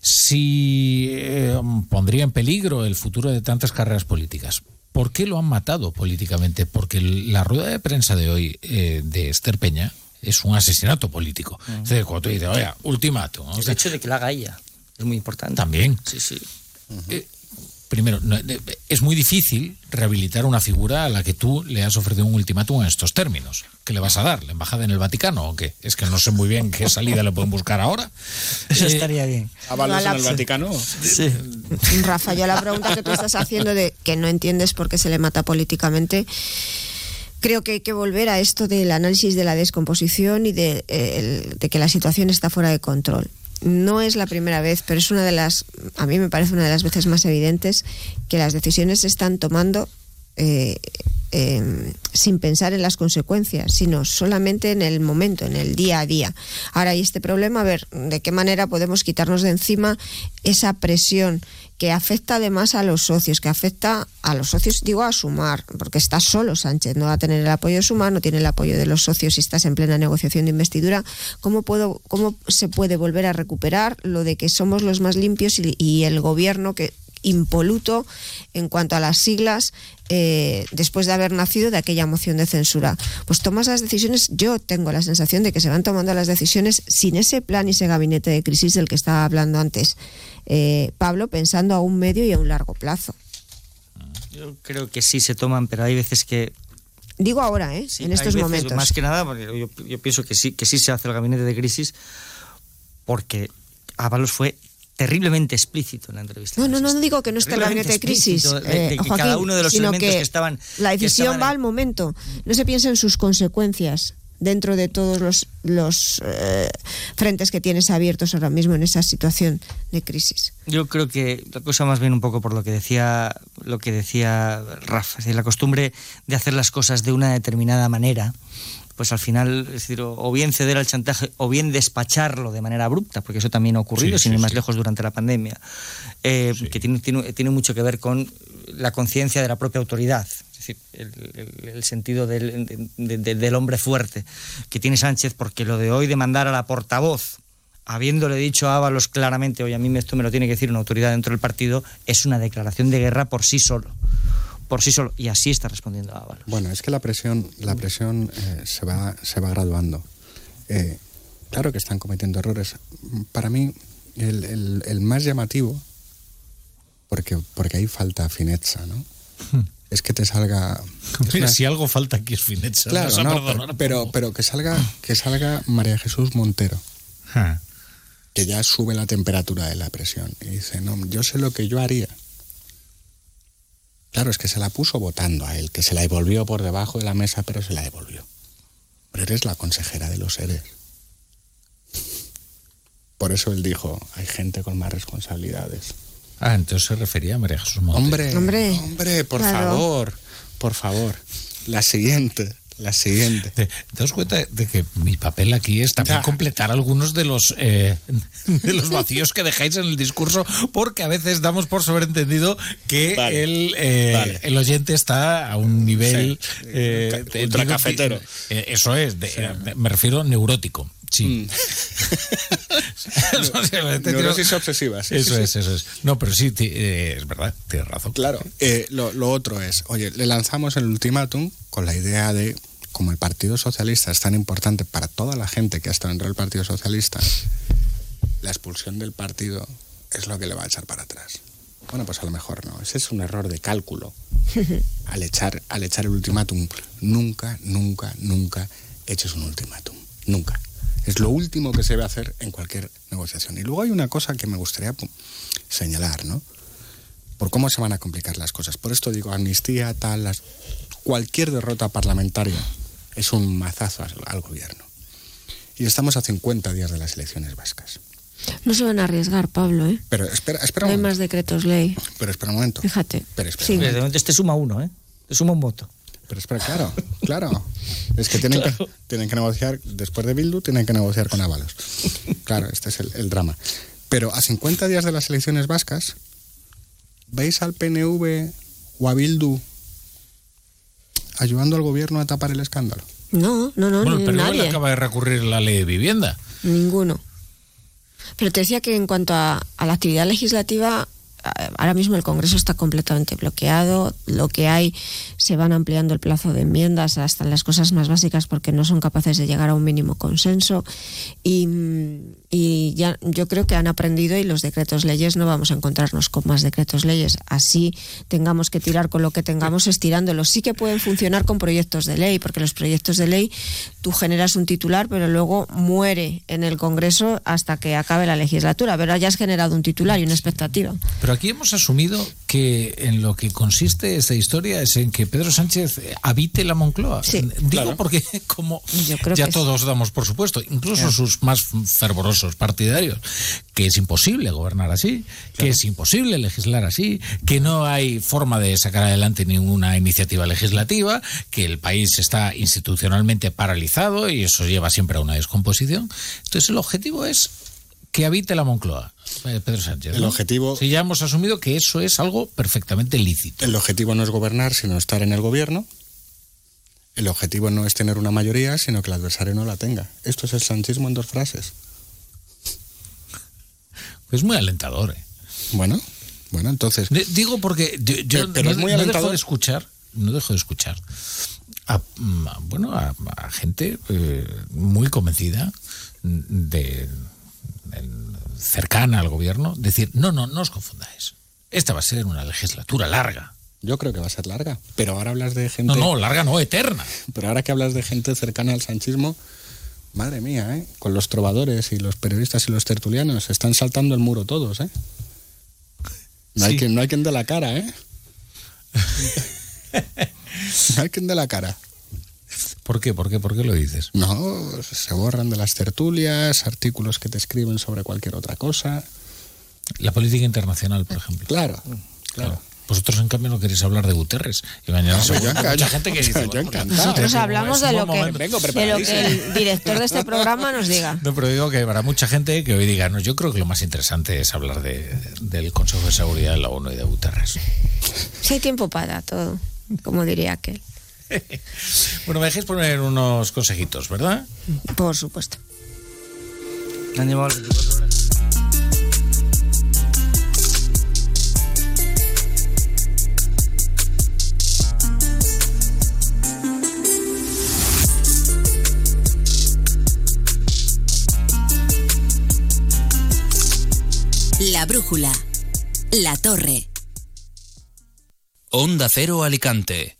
si eh, pondría en peligro el futuro de tantas carreras políticas, ¿por qué lo han matado políticamente? Porque la rueda de prensa de hoy eh, de Esther Peña es un asesinato político. Uh -huh. Es decir, cuando tú dices, oye, ultimátum. El hecho de que la haga ella es muy importante. También. Sí, sí. Uh -huh. eh, primero, no, es muy difícil rehabilitar una figura a la que tú le has ofrecido un ultimátum en estos términos. ¿Qué le vas a dar? ¿La embajada en el Vaticano o qué? Es que no sé muy bien qué salida le pueden buscar ahora. Eso eh, estaría bien. ¿Avalos en el Vaticano? Sí. Rafa, yo la pregunta que tú estás haciendo de que no entiendes por qué se le mata políticamente creo que hay que volver a esto del análisis de la descomposición y de, eh, el, de que la situación está fuera de control no es la primera vez, pero es una de las, a mí me parece una de las veces más evidentes que las decisiones se están tomando eh, eh, sin pensar en las consecuencias, sino solamente en el momento, en el día a día. Ahora hay este problema, a ver de qué manera podemos quitarnos de encima esa presión que afecta además a los socios, que afecta a los socios, digo a sumar, porque está solo Sánchez, no va a tener el apoyo de sumar, no tiene el apoyo de los socios si estás en plena negociación de investidura. ¿Cómo, puedo, cómo se puede volver a recuperar lo de que somos los más limpios y el gobierno que impoluto en cuanto a las siglas eh, después de haber nacido de aquella moción de censura. Pues tomas las decisiones, yo tengo la sensación de que se van tomando las decisiones sin ese plan y ese gabinete de crisis del que estaba hablando antes eh, Pablo, pensando a un medio y a un largo plazo. Yo creo que sí se toman, pero hay veces que Digo ahora, ¿eh? Sí, en estos veces, momentos. Más que nada, porque yo, yo, pienso que sí, que sí se hace el gabinete de crisis, porque Ábalos fue terriblemente explícito en la entrevista. No, no, no, digo que no esté el gabinete de crisis, de, de, de eh, Joaquín, cada uno de los elementos que, que, estaban. La decisión estaban va al momento. No se piensa en sus consecuencias dentro de todos los, los eh, frentes que tienes abiertos ahora mismo en esa situación de crisis. Yo creo que la cosa más bien un poco por lo que decía lo que decía Rafa, es decir, la costumbre de hacer las cosas de una determinada manera pues al final, es decir, o bien ceder al chantaje o bien despacharlo de manera abrupta, porque eso también ha ocurrido, sí, sin sí, ir más sí. lejos, durante la pandemia, eh, que tiene, tiene, tiene, mucho que ver con la conciencia de la propia autoridad, es decir, el, el, el sentido del, de, de, del, hombre fuerte que tiene Sánchez, porque lo de hoy de mandar a la portavoz habiéndole dicho a Ábalos claramente, oye, a mí esto me lo tiene que decir una autoridad dentro del partido, es una declaración de guerra por sí solo. Por sí solo. Y así está respondiendo Ábalos. Bueno, es que la presión, la presión eh, se, va, se va graduando. Eh, claro que están cometiendo errores. Para mí, el, el- el más llamativo, porque, porque ahí falta fineza, ¿no? Es que te salga. es Mira, una- si algo falta aquí es fineza. Claro, no, perdonar pero, pero, pero que salga que salga María Jesús Montero, Ja. que ya sube la temperatura de la presión y dice, no, yo sé lo que yo haría. Claro, es que se la puso votando a él, que se la devolvió por debajo de la mesa, pero se la devolvió. Pero eres la consejera de los seres. Por eso él dijo, hay gente con más responsabilidades. Ah, entonces se refería a María Jesús Montero. Hombre, Hombre, hombre, por claro. favor, por favor. La siguiente, la siguiente. ¿Te, te das cuenta de que mi papel aquí es también Ya. completar algunos de los eh, de los vacíos que dejáis en el discurso? Porque a veces damos por sobreentendido que Vale. el, eh, Vale. el oyente está a un nivel Sí. eh, eh, eso es, de- eh, me- refiero neurótico. Sí. Mm. O sea, te digo- Neurosis obsesivas. sí, Eso sí, es, sí. eso es. No, pero sí, eh, es verdad, tienes razón. Claro, eh, lo, lo otro es, oye, le lanzamos el ultimátum con la idea de, como el Partido Socialista es tan importante para toda la gente que ha estado dentro del Partido Socialista, la expulsión del partido es lo que le va a echar para atrás. Bueno, pues a lo mejor no. Ese es un error de cálculo. Al echar, al echar el ultimátum, nunca, nunca, nunca eches un ultimátum. Nunca. Es lo último que se debe hacer en cualquier negociación. Y luego hay una cosa que me gustaría señalar, ¿no? Por cómo se van a complicar las cosas. Por esto digo, amnistía, tal, las... cualquier derrota parlamentaria es un mazazo al, al gobierno. Y estamos a 50 días de las elecciones vascas. No se van a arriesgar, Pablo, ¿eh? Pero espera, espera No un hay momento. más decretos ley. Pero espera un momento. Fíjate. Pero espera. Sí. De momento este suma uno, ¿eh? Te suma un voto. Pero espera, claro, claro. Es que tienen, que tienen que negociar, después de Bildu, tienen que negociar con Ábalos. Claro, este es el, el drama. Pero a 50 días de las elecciones vascas, ¿veis al PNV o a Bildu ayudando al gobierno a tapar el escándalo? No, no, no, Bueno, ni le nadie. acaba de recurrir la ley de vivienda. Ninguno. Pero te decía que en cuanto a, a la actividad legislativa, ahora mismo el Congreso está completamente bloqueado. Lo que hay, se van ampliando el plazo de enmiendas hasta las cosas más básicas porque no son capaces de llegar a un mínimo consenso. Y, mm, y ya yo creo que han aprendido y los decretos leyes no vamos a encontrarnos con más decretos leyes. Así tengamos que tirar con lo que tengamos estirándolos. Sí que pueden funcionar con proyectos de ley, porque los proyectos de ley tú generas un titular, pero luego muere en el Congreso hasta que acabe la legislatura. Pero ya has generado un titular y una expectativa. Aquí hemos asumido que en lo que consiste esta historia es en que Pedro Sánchez eh, habite la Moncloa. Digo porque como creo ya que todos damos por supuesto, incluso Claro. sus más fervorosos partidarios, que es imposible gobernar así, que es imposible legislar así, que no hay forma de sacar adelante ninguna iniciativa legislativa, que el país está institucionalmente paralizado y eso lleva siempre a una descomposición. Entonces el objetivo es que habite la Moncloa, Pedro Sánchez. El ¿no? objetivo- Si ya hemos asumido que eso es algo perfectamente lícito. El objetivo no es gobernar, sino estar en el gobierno. El objetivo no es tener una mayoría, sino que el adversario no la tenga. Esto es el sanchismo en dos frases. Es muy alentador. ¿eh? Bueno, bueno, entonces. De- digo porque yo, yo Pero- no, es muy no dejo de escuchar, no dejo de escuchar a, mm, a- bueno, a, a gente eh, muy convencida de, cercana al gobierno decir no, no, no os confundáis. Esta va a ser una legislatura larga. Yo creo que va a ser larga. Pero ahora hablas de gente. No, no, larga no, eterna. Pero ahora que hablas de gente cercana al sanchismo, madre mía, ¿eh? Con los trovadores y los periodistas y los tertulianos están saltando el muro todos, ¿eh? No, hay, quien, no hay quien dé la cara, ¿eh? no hay quien dé la cara. ¿Por qué? ¿Por qué? ¿Por qué lo dices? No, se borran de las tertulias, artículos que te escriben sobre cualquier otra cosa. La política internacional, por ejemplo. Claro, claro. Vosotros, en cambio, no queréis hablar de Guterres. Y mañana Yo seguro mucha yo- gente que yo- dice... yo. Nosotros es un hablamos de lo, que, de lo que el director de este programa nos diga. No, pero digo que habrá mucha gente que hoy diga, no, yo creo que lo más interesante es hablar de, del Consejo de Seguridad de la ONU y de Guterres. Si hay tiempo para todo, como diría aquel. Bueno, me dejéis poner unos consejitos, ¿verdad? Por supuesto. Han llevado las 24 horas. La brújula. La torre. Onda Cero Alicante,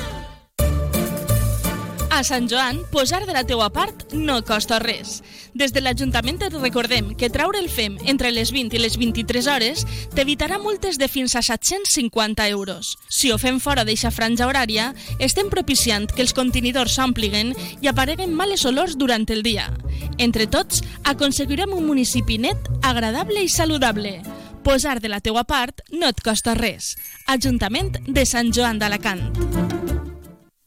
A Sant Joan, posar de la teua part no costa res. Des de l'Ajuntament et recordem que traure el FEM entre les 20 i les 23 hores t'evitarà multes de fins a 750 euros. Si ho fem fora d'eixa franja horària, estem propiciant que els contenidors s'ompliguen i apareguen males olors durant el dia. Entre tots, aconseguirem un municipi net, agradable i saludable. Posar de la teua part no et costa res. Ajuntament de Sant Joan d'Alacant.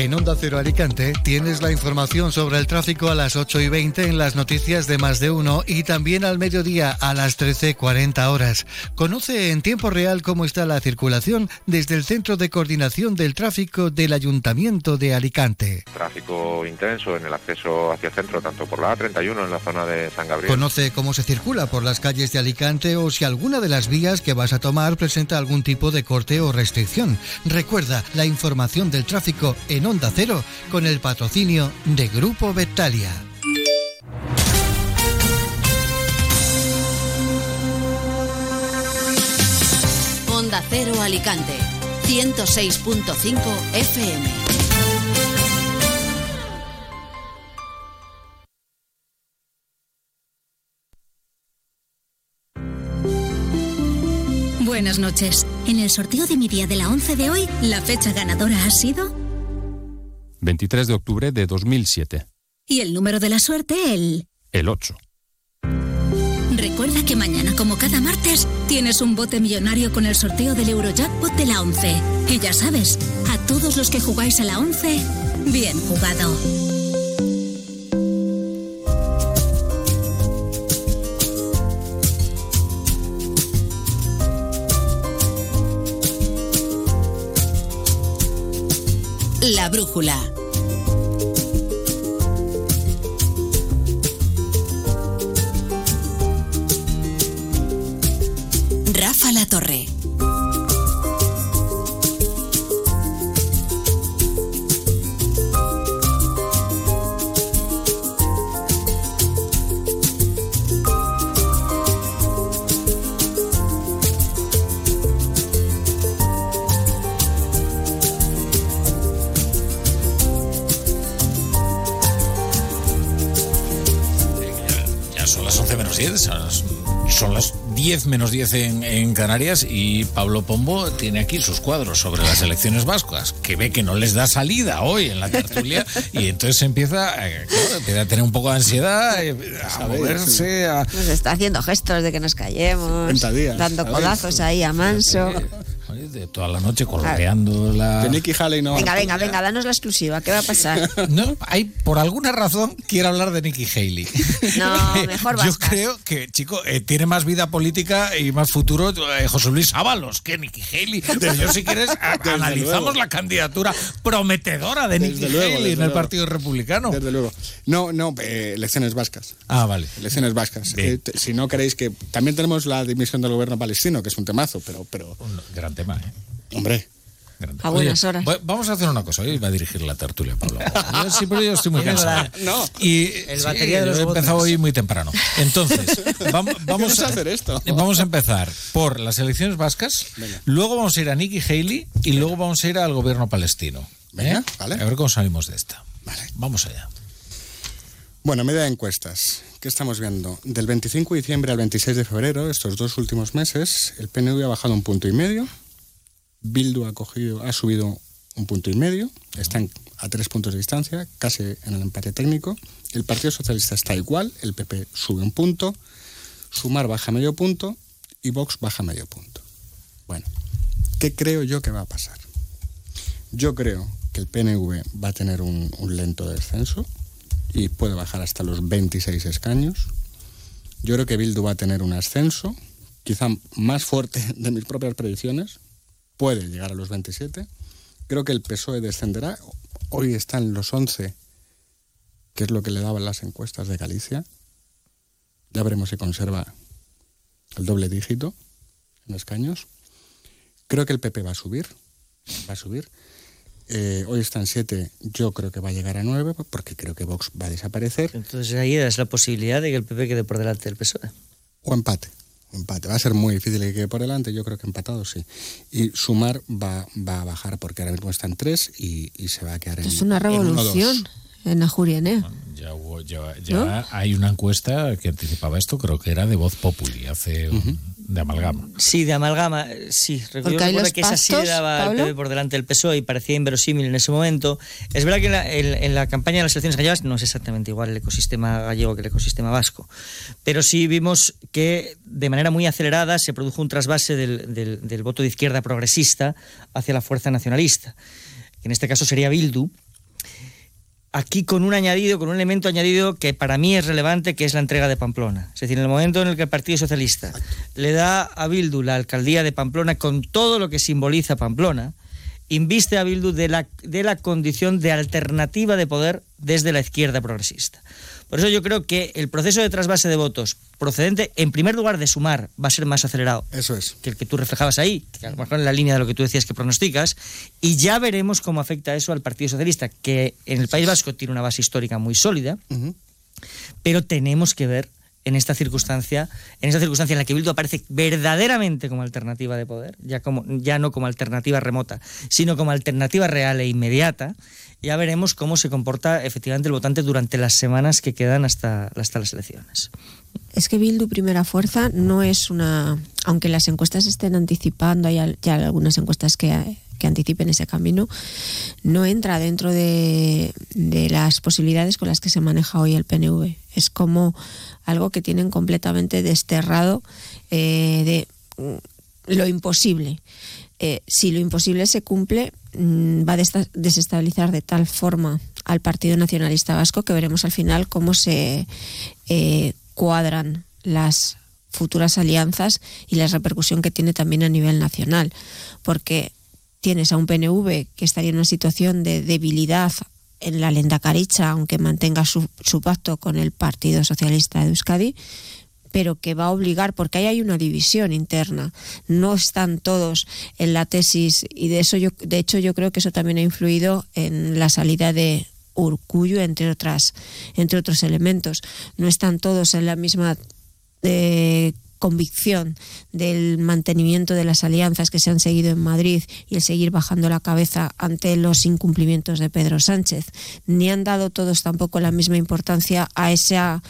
En Onda Cero Alicante tienes la información sobre el tráfico a las 8 y 20 en las noticias de más de uno y también al mediodía a las 13.40 horas. Conoce en tiempo real cómo está la circulación desde el Centro de Coordinación del Tráfico del Ayuntamiento de Alicante. Tráfico intenso en el acceso hacia el centro, tanto por la A31 en la zona de San Gabriel. Conoce cómo se circula por las calles de Alicante o si alguna de las vías que vas a tomar presenta algún tipo de corte o restricción. Recuerda la información del tráfico en Onda Cero con el patrocinio de Grupo Vectalia. Onda Cero Alicante. 106.5 FM. Buenas noches. En el sorteo de mi día de la 11 de hoy, la fecha ganadora ha sido 23 de octubre de 2007. y el número de la suerte el... El 8. Recuerda que mañana, como cada martes, tienes un bote millonario con el sorteo del Eurojackpot de la 11. Y ya sabes, a todos los que jugáis a la 11, bien jugado. La brújula. 10 menos 10 en, en Canarias y Pablo Pombo tiene aquí sus cuadros sobre las elecciones vascas, que ve que no les da salida hoy en la tertulia y entonces empieza, eh, claro, empieza a tener un poco de ansiedad, eh, a moverse, a... Nos está haciendo gestos de que nos callemos, dando codazos ahí a manso. Toda la noche coloreando la... De Nicky Haley no. Venga, venga, venga, danos la exclusiva. ¿Qué va a pasar? No, hay, por alguna razón quiere hablar de Nikki Haley. No, mejor Yo Vascas. creo que, chico, eh, tiene más vida política y más futuro eh, José Luis Ábalos que Nikki Haley. Pero yo, si quieres, a- analizamos luego. la candidatura prometedora de Desde Nikki luego, Haley en el luego. Partido Republicano. Desde luego. No, no, eh, elecciones vascas. Ah, vale. Elecciones vascas. Eh, si no queréis que. También tenemos la dimisión del gobierno palestino, que es un temazo, pero. pero Un gran tema, ¿eh? Hombre. A buenas horas. va- Vamos a hacer una cosa. Hoy va a dirigir la tertulia, Pablo. Yo, sí, pero yo estoy muy cansado. la- No. Y El sí, batería de los he empezado hoy muy temprano. Entonces, vamos, vamos ¿Quieres hacer esto? Vamos a empezar por las elecciones vascas, luego vamos a ir a Nikki Haley y luego vamos a ir al gobierno palestino. ¿eh? Venga, vale. A ver cómo salimos de esta. Vamos allá. Bueno, media de encuestas. ¿Qué estamos viendo? Del 25 de diciembre al 26 de febrero, estos dos últimos meses, el PNV ha bajado un punto y medio, Bildu ha, subido un punto y medio, están a tres puntos de distancia, casi en el empate técnico. El Partido Socialista está igual, el PP sube un punto, Sumar baja medio punto y Vox baja medio punto. Bueno, ¿qué creo yo que va a pasar? Yo creo que el PNV va a tener un, un lento descenso y puede bajar hasta los 26 escaños. Yo creo que Bildu va a tener un ascenso, quizá más fuerte de mis propias predicciones, puede llegar a los 27. Creo que el PSOE descenderá, hoy está en los 11, que es lo que le daban las encuestas de Galicia. Ya veremos si conserva el doble dígito en escaños. Creo que el PP va a subir, va a subir. Eh, hoy está en 7, yo creo que va a llegar a 9, porque creo que Vox va a desaparecer. Entonces ahí es la posibilidad de que el PP quede por delante del PSOE. O empate. Empate. Va a ser muy difícil que quede por delante, yo creo que empatado sí. Y sumar va, va a bajar porque ahora mismo está en 3 y, y se va a quedar en Es una en uno, dos. En Ajurienea. Ya, hubo- ya- ya hay una encuesta que anticipaba esto, creo que era de Voz Populi, hace un- de amalgama. Sí, de amalgama, eh, sí. Porque Yo recuerdo que esa sí daba al Pablo. PP por delante del PSOE y parecía inverosímil en ese momento. Es verdad que en la, en- en la campaña de las elecciones gallegas no es exactamente igual el ecosistema gallego que el ecosistema vasco, pero sí vimos que de manera muy acelerada se produjo un trasvase del, del- del voto de izquierda progresista hacia la fuerza nacionalista, que en este caso sería Bildu, aquí con un añadido, con un elemento añadido que para mí es relevante, que es la entrega de Pamplona. Es decir, en el momento en el que el Partido Socialista le da a Bildu la alcaldía de Pamplona con todo lo que simboliza Pamplona, inviste a Bildu de la, de la condición de alternativa de poder desde la izquierda progresista. Por eso yo creo que el proceso de trasvase de votos procedente, en primer lugar, de sumar, va a ser más acelerado Eso es. que el que tú reflejabas ahí, que a lo mejor en la línea de lo que tú decías que pronosticas, y ya veremos cómo afecta eso al Partido Socialista, que en el País Vasco tiene una base histórica muy sólida, pero tenemos que ver en esta circunstancia, en esta circunstancia en la que Bildu aparece verdaderamente como alternativa de poder, ya como ya no como alternativa remota, sino como alternativa real e inmediata, ya veremos cómo se comporta efectivamente el votante durante las semanas que quedan hasta, las elecciones. Es que Bildu Primera Fuerza no es una... Aunque las encuestas estén anticipando, hay ya algunas encuestas que, que anticipen ese camino, no entra dentro de, las posibilidades con las que se maneja hoy el PNV. Es como algo que tienen completamente desterrado eh, de mm, lo imposible. Eh, si lo imposible se cumple, va a desestabilizar de tal forma al Partido Nacionalista Vasco que veremos al final cómo se eh, cuadran las futuras alianzas y la repercusión que tiene también a nivel nacional. Porque tienes a un PNV que estaría en una situación de debilidad en la Lendakaricha, aunque mantenga su, su pacto con el Partido Socialista de Euskadi, pero que va a obligar, porque ahí hay una división interna, no están todos en la tesis, y de eso yo, de hecho yo creo que eso también ha influido en la salida de Urcullo, entre otras, entre otros elementos. No están todos en la misma eh, convicción del mantenimiento de las alianzas que se han seguido en Madrid y el seguir bajando la cabeza ante los incumplimientos de Pedro Sánchez. Ni han dado todos tampoco la misma importancia a, esa,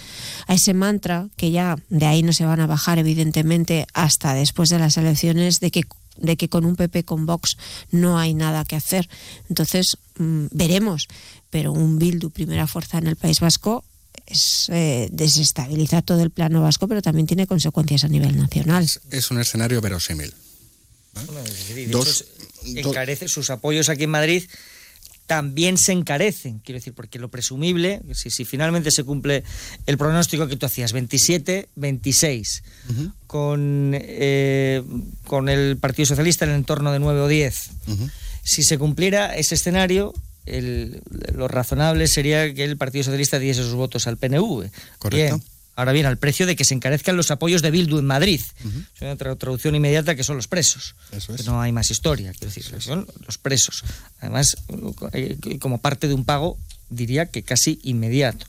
a ese mantra, que ya de ahí no se van a bajar evidentemente hasta después de las elecciones, de que de que con un PP con Vox no hay nada que hacer. Entonces, mm, veremos. Pero un Bildu, primera fuerza en el País Vasco, es, eh, desestabiliza todo el plano vasco, pero también tiene consecuencias a nivel nacional. Es un escenario verosímil. Bueno, decir, hecho, encarece sus apoyos aquí en Madrid también se encarecen, quiero decir, porque lo presumible, si, si finalmente se cumple el pronóstico que tú hacías, 27, 26, con, eh, con el Partido Socialista en el entorno de 9 o 10, si se cumpliera ese escenario, el- lo razonable sería que el Partido Socialista diese sus votos al PNV. Correcto. Bien. Ahora bien, al precio de que se encarezcan los apoyos de Bildu en Madrid. Es una tra- traducción inmediata que son los presos. Eso Que no hay más historia, quiero decir, son los presos. Además, eh, como parte de un pago, diría que casi inmediato.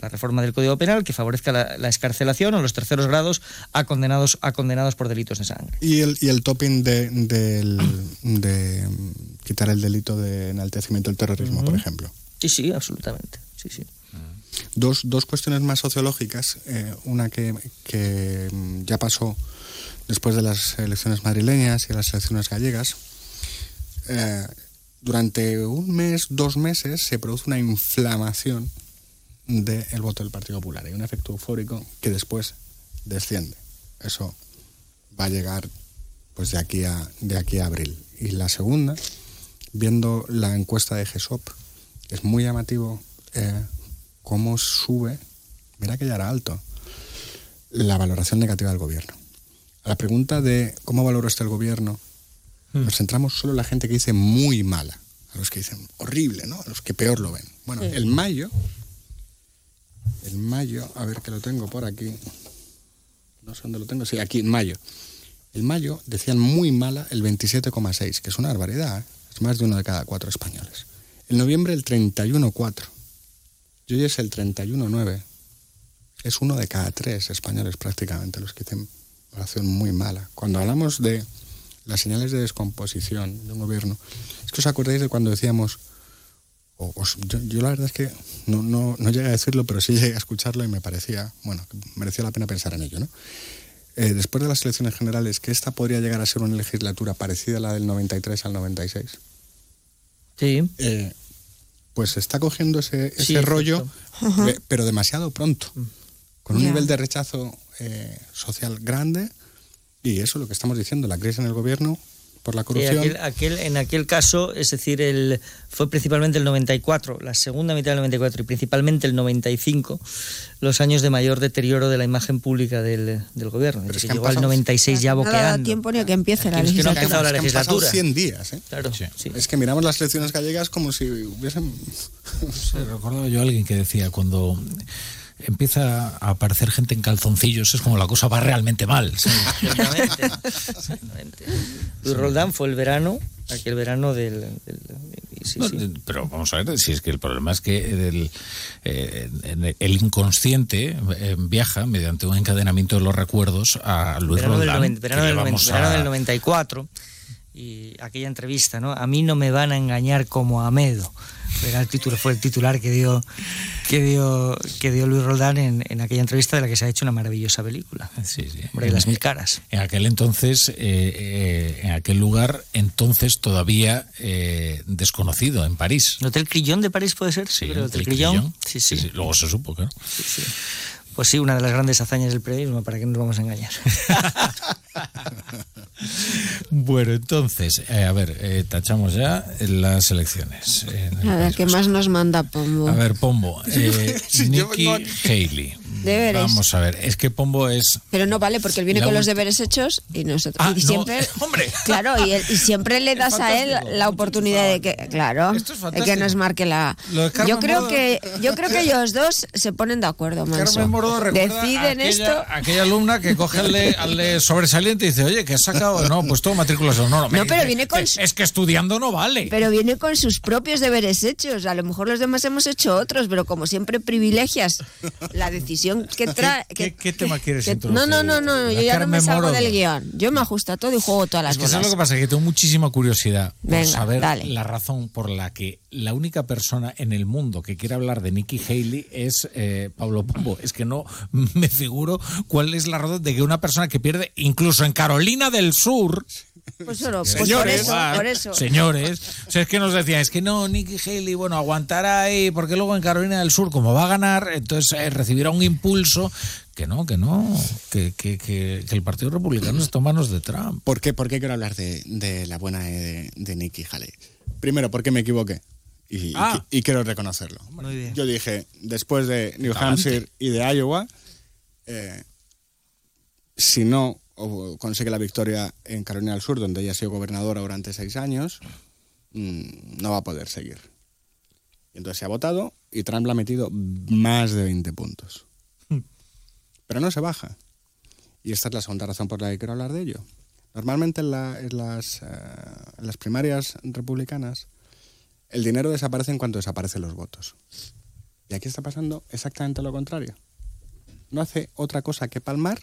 La reforma del Código Penal que favorezca la, la escarcelación o los terceros grados a condenados, a condenados por delitos de sangre. Y el, y el topping de, de mm, quitar el delito de enaltecimiento del terrorismo, por ejemplo. Sí, sí, absolutamente. Sí, sí. Dos, dos cuestiones más sociológicas. eh, una que, que, mm, ya pasó después de las elecciones madrileñas y las elecciones gallegas. Eh, durante un mes, dos meses, se produce una inflamación del voto del Partido Popular. Hay un efecto eufórico que después desciende. Eso va a llegar pues de aquí a, de aquí a abril. Y la segunda, viendo la encuesta de GESOP, es muy llamativo eh, cómo sube, mira que ya era alto, la valoración negativa del gobierno. La pregunta de cómo valora usted el gobierno, nos centramos solo en la gente que dice muy mala, a los que dicen horrible, ¿no? A los que peor lo ven. Bueno, Sí. el mayo, el mayo, a ver que lo tengo por aquí, no sé dónde lo tengo, sí, aquí en mayo. El mayo decían muy mala el 27,6, que es una barbaridad, ¿eh? es más de uno de cada cuatro españoles. En noviembre el 31,4. Y hoy es el 31,9. Es uno de cada tres españoles prácticamente los que dicen valoración muy mala. Cuando hablamos de las señales de descomposición de un gobierno, es que os acordáis de cuando decíamos, o os- yo, yo la verdad es que no, no, no llegué a decirlo, pero sí llegué a escucharlo y me parecía, bueno, que merecía la pena pensar en ello, ¿no? Eh, después de las elecciones generales, que esta podría llegar a ser una legislatura parecida a la del 93 al 96. Sí. Eh, pues está cogiendo ese, ese Sí, rollo, de- pero demasiado pronto, con un nivel de rechazo eh, social grande. Y eso es lo que estamos diciendo, la crisis en el gobierno por la Sí, corrupción. aquel- aquel- en aquel caso, es decir, el, fue principalmente el 94, la segunda mitad del 94 y principalmente el 95, los años de mayor deterioro de la imagen pública del, del gobierno. Es es que llegó al pasado- 96 ya No da boqueando. tiempo ni a que empiece la Aquí es que no ha legislatura. empezado la Es que han pasado legislatura. 100 días, ¿eh? Claro, Es que miramos las elecciones gallegas como si hubiesen... Sí, recordaba yo a alguien que decía cuando empieza a aparecer gente en calzoncillos es como la cosa va realmente mal. ¿sí? Exactamente. Exactamente. Luis Roldán fue el verano, aquel verano del... del- sí, No, sí. Pero vamos a ver, si es que el problema es que el, eh, el inconsciente eh, viaja mediante un encadenamiento de los recuerdos a Luis verano, del, Roldán. verano del verano a- del 94 y aquella entrevista, ¿no? A mí no me van a engañar como a Medo. Era el título, fue el titular que dio que dio que dio Luis Roldán en, en aquella entrevista de la que se ha hecho una maravillosa película. Sí, sí. Hombre, las mil caras. En aquel entonces, eh, eh, en aquel lugar, entonces todavía eh, desconocido, en París. ¿El Hotel Crillon de París puede ser? Sí, Creo, el Hotel Hotel Crillon. Crillon. Sí, sí. Luego se supo, claro. Pues sí, una de las grandes hazañas del periodismo, ¿para qué nos vamos a engañar? Bueno, entonces, eh, a ver, eh, tachamos ya las elecciones. A ver, ¿qué más nos manda Pombo? A ver, Pombo, eh, Sí, Nikki Haley. Deberes. Vamos a ver, es que Pombo es Pero no vale, porque él viene con los deberes hechos y nosotros. Ah, y no, siempre. hombre. Claro, y, él- y siempre le das a él la oportunidad de que. Claro, de que nos marque la. Yo creo Mordo- que yo creo que ellos dos se ponen de acuerdo, Manso. Carmen Mordo Deciden aquella, esto. aquella alumna que coge al de, al de y dice, oye, que has sacado? No, pues todo matrículas. No, no, pero viene con "Es- que estudiando no vale. Pero viene con sus propios deberes hechos. A lo mejor los demás hemos hecho otros, pero como siempre privilegias la decisión que trae. ¿Qué, qué tema quieres que- no, no, no, no, yo ya no me salgo del guion. Yo me ajusto a todo y juego todas las Es que ¿sabes bolas. lo que pasa? Que tengo muchísima curiosidad por saber la razón por la que la única persona en el mundo que quiere hablar de Nikki Haley es eh, Pablo Pombo. Es que no me figuro cuál es la razón de que una persona que pierde, incluso en Carolina del Sur, Pues solo, pues Señores, por eso, por eso. Señores, o sea, es que nos decían, es que no, Nikki Haley, bueno, aguantará ahí, porque luego en Carolina del Sur, como va a ganar, entonces eh, recibirá un impulso. Que no, que no, que, que, que, que el Partido Republicano está en manos de Trump. ¿Por qué, por qué quiero hablar de, de la buena de, de Nikki Haley? Primero, porque me equivoqué. Y, Ah. y, y quiero reconocerlo. Muy bien. Yo dije, después de New Adelante. Hampshire y de Iowa, eh, si no consigue la victoria en Carolina del Sur, donde ella ha sido gobernadora durante seis años, mm, no va a poder seguir. Y entonces se ha votado y Trump le ha metido más de 20 puntos. Pero no se baja. Y esta es la segunda razón por la que quiero hablar de ello. Normalmente en, la- en las, eh, en las primarias republicanas el dinero desaparece en cuanto desaparecen los votos. Y aquí está pasando exactamente lo contrario. No hace otra cosa que palmar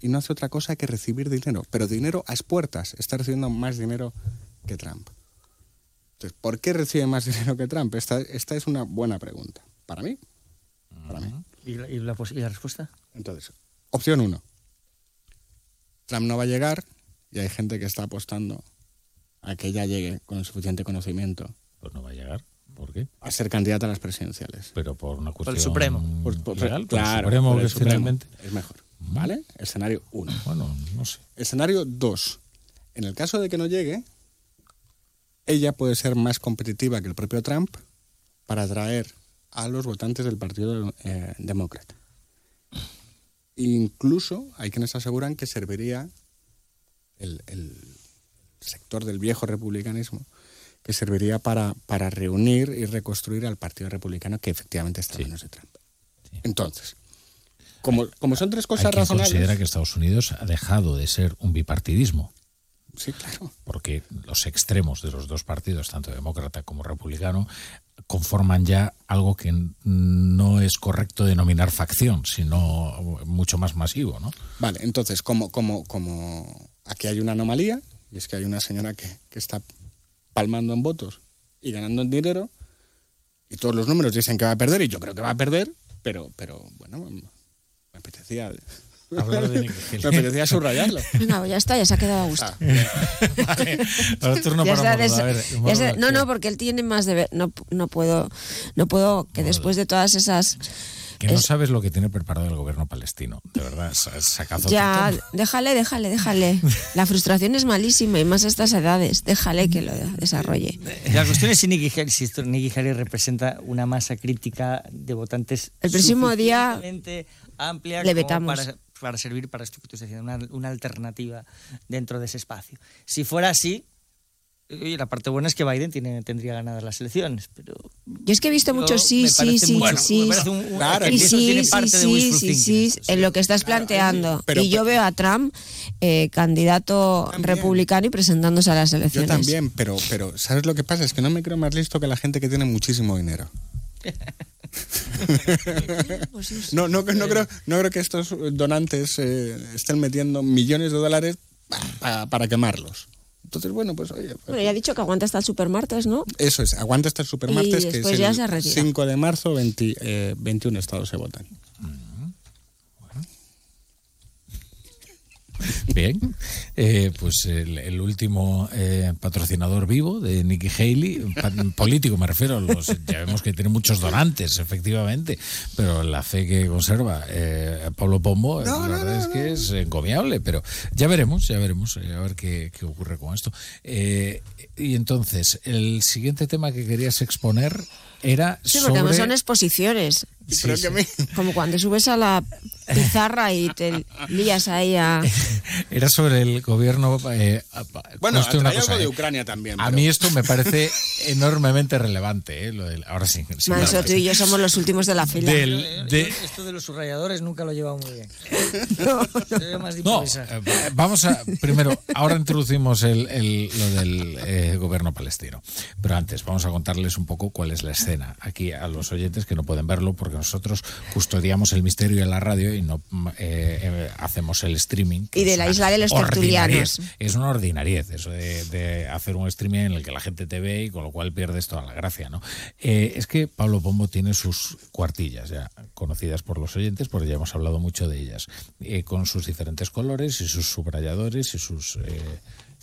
y no hace otra cosa que recibir dinero. Pero dinero a expuertas. Está recibiendo más dinero que Trump. Entonces, ¿por qué recibe más dinero que Trump? Esta, esta es una buena pregunta. Para mí. Para mí. ¿Y la, y la pos- y la respuesta? Entonces, opción uno. Trump no va a llegar y hay gente que está apostando a que ella llegue con el suficiente conocimiento Pues no va a llegar. ¿Por qué? a ser candidata a las presidenciales. Pero por una cuestión el Supremo. Por- por- real, por el claro, Supremo por el que Supremo. finalmente. Es mejor. ¿Vale? Escenario uno. Bueno, no sé. Escenario 2. En el caso de que no llegue, ella puede ser más competitiva que el propio Trump para atraer a los votantes del Partido eh, Demócrata. Incluso hay quienes aseguran que serviría el, el sector del viejo republicanismo, que serviría para, para reunir y reconstruir al Partido Republicano que efectivamente está en manos de Trump. Entonces, como, como son tres Hay cosas quien razonables... considera que Estados Unidos ha dejado de ser un bipartidismo. Sí, claro. Porque los extremos de los dos partidos, tanto demócrata como republicano, conforman ya algo que no es correcto denominar facción, sino mucho más masivo, ¿no? Vale, entonces, como, como, como aquí hay una anomalía, y es que hay una señora que, que está palmando en votos y ganando en dinero, y todos los números dicen que va a perder, y yo creo que va a perder, pero, pero bueno, me apetecía, Hablar de Nikki me apetecía subrayarlo. Venga, pues ya está, ya se ha quedado a gusto. Ah, Vale, nosotros no Ya paramos, sabes, a ver, no, no, porque él tiene más de ver. No, no puedo, no puedo que después de todas esas. Que no es- sabes lo que tiene preparado el gobierno palestino, de verdad, sa- sacazo Ya, déjale, déjale, déjale. La frustración es malísima y más a estas edades. Déjale que lo desarrolle. La cuestión es si Nikki Haley, si esto- Nikki Haley representa una masa crítica de votantes El próximo día amplia le vetamos. Para, para servir para esto que tú estás diciendo, una, una alternativa dentro de ese espacio. Si fuera así, oye, la parte buena es que Biden tiene, tendría ganadas las elecciones, pero Yo es que he visto Yo- muchos sí, sí, sí, mucho. sí, un- un- Claro, sí, tiene sí, parte de sí, sí, thinking, sí, en lo que estás planteando. pero- y yo veo a Trump eh, candidato republicano y presentándose a las Yo elecciones. también, pero, pero ¿sabes lo que pasa? Es que no me creo más listo que la gente que tiene muchísimo dinero. No, no, no, creo, no creo que estos donantes eh, estén metiendo millones de dólares pa- para quemarlos. Entonces, bueno, pues oye, pues, Bueno, ya ha dicho que aguanta hasta el supermartes, ¿no? eso es, aguanta hasta el supermartes Y que después es ya el se retira. 5 de marzo, 20, eh, 21 estados se votan. Bien, Eh, pues el, el último eh, patrocinador vivo de Nikki Haley, pa- político me refiero, los, ya vemos que tiene muchos donantes, efectivamente, pero la fe que conserva eh, Pablo Pombo, eh, la verdad es que es encomiable, pero ya veremos, ya veremos, eh, a ver qué, qué ocurre con esto. Eh, y entonces, el siguiente tema que querías exponer era Sí, porque además sobre... son exposiciones. Sí, sí. Como cuando subes a la pizarra y te lías ahí a... Era sobre el gobierno. eh, Bueno, una traía cosa, algo de eh. Ucrania también. A pero- mí esto me parece enormemente relevante. eh, lo del- ahora sí. sí, Manso, claro. tú y yo somos los últimos de la fila. Del- de- esto de los subrayadores nunca lo he llevado muy bien. Se ve más no, eh, vamos a. Primero, ahora introducimos el, el- lo del eh, gobierno palestino. Pero antes, vamos a contarles un poco cuál es la escena aquí a los oyentes que no pueden verlo porque nosotros custodiamos el misterio en la radio y no mm, eh, eh, hacemos el streaming. Y de la isla de los tertulianos. Es una ordinariez eso de, hacer un streaming en el que la gente te ve y con lo cual pierdes toda la gracia, ¿no? Eh, es que Pablo Pombo tiene sus cuartillas ya conocidas por los oyentes, porque ya hemos hablado mucho de ellas, eh, con sus diferentes colores y sus subrayadores y sus...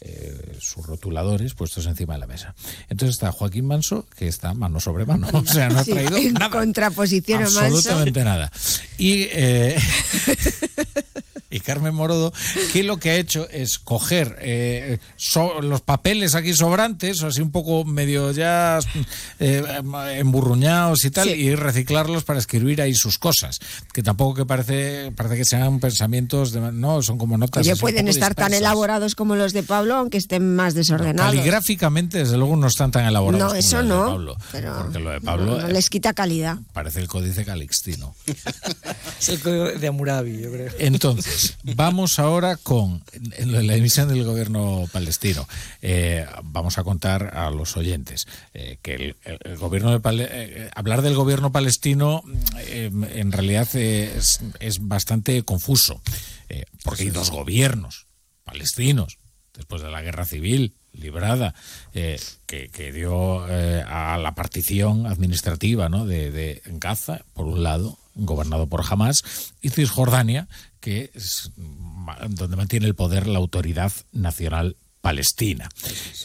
Eh, sus rotuladores puestos encima de la mesa. Entonces está Joaquín Manso, que está mano sobre mano. O sea, no ha traído en nada. contraposición Absolutamente nada. Y eh, y Carmen Morodo, que lo que ha hecho es coger eh, los papeles aquí sobrantes, así un poco medio ya eh, emburruñados y tal, y reciclarlos para escribir ahí sus cosas, que tampoco que parece parece que sean pensamientos, de, no, son como notas. Oye, pueden estar tan elaborados como los de Pablo, aunque estén más desordenados. caligráficamente, desde luego, no están tan elaborados. No, eso no. Pablo, porque lo de Pablo no, les quita calidad. Parece el códice calixtino. es el código de Amurabi, yo creo. Entonces, vamos ahora con la emisión del gobierno palestino. Eh, vamos a contar a los oyentes eh, que el, gobierno de eh, hablar del gobierno palestino en realidad es, bastante confuso, porque hay dos gobiernos palestinos después de la guerra civil librada que, dio a la partición administrativa ¿no? de, de Gaza, por un lado, gobernado por Hamas, y Cisjordania, que es donde mantiene el poder la autoridad nacional palestina,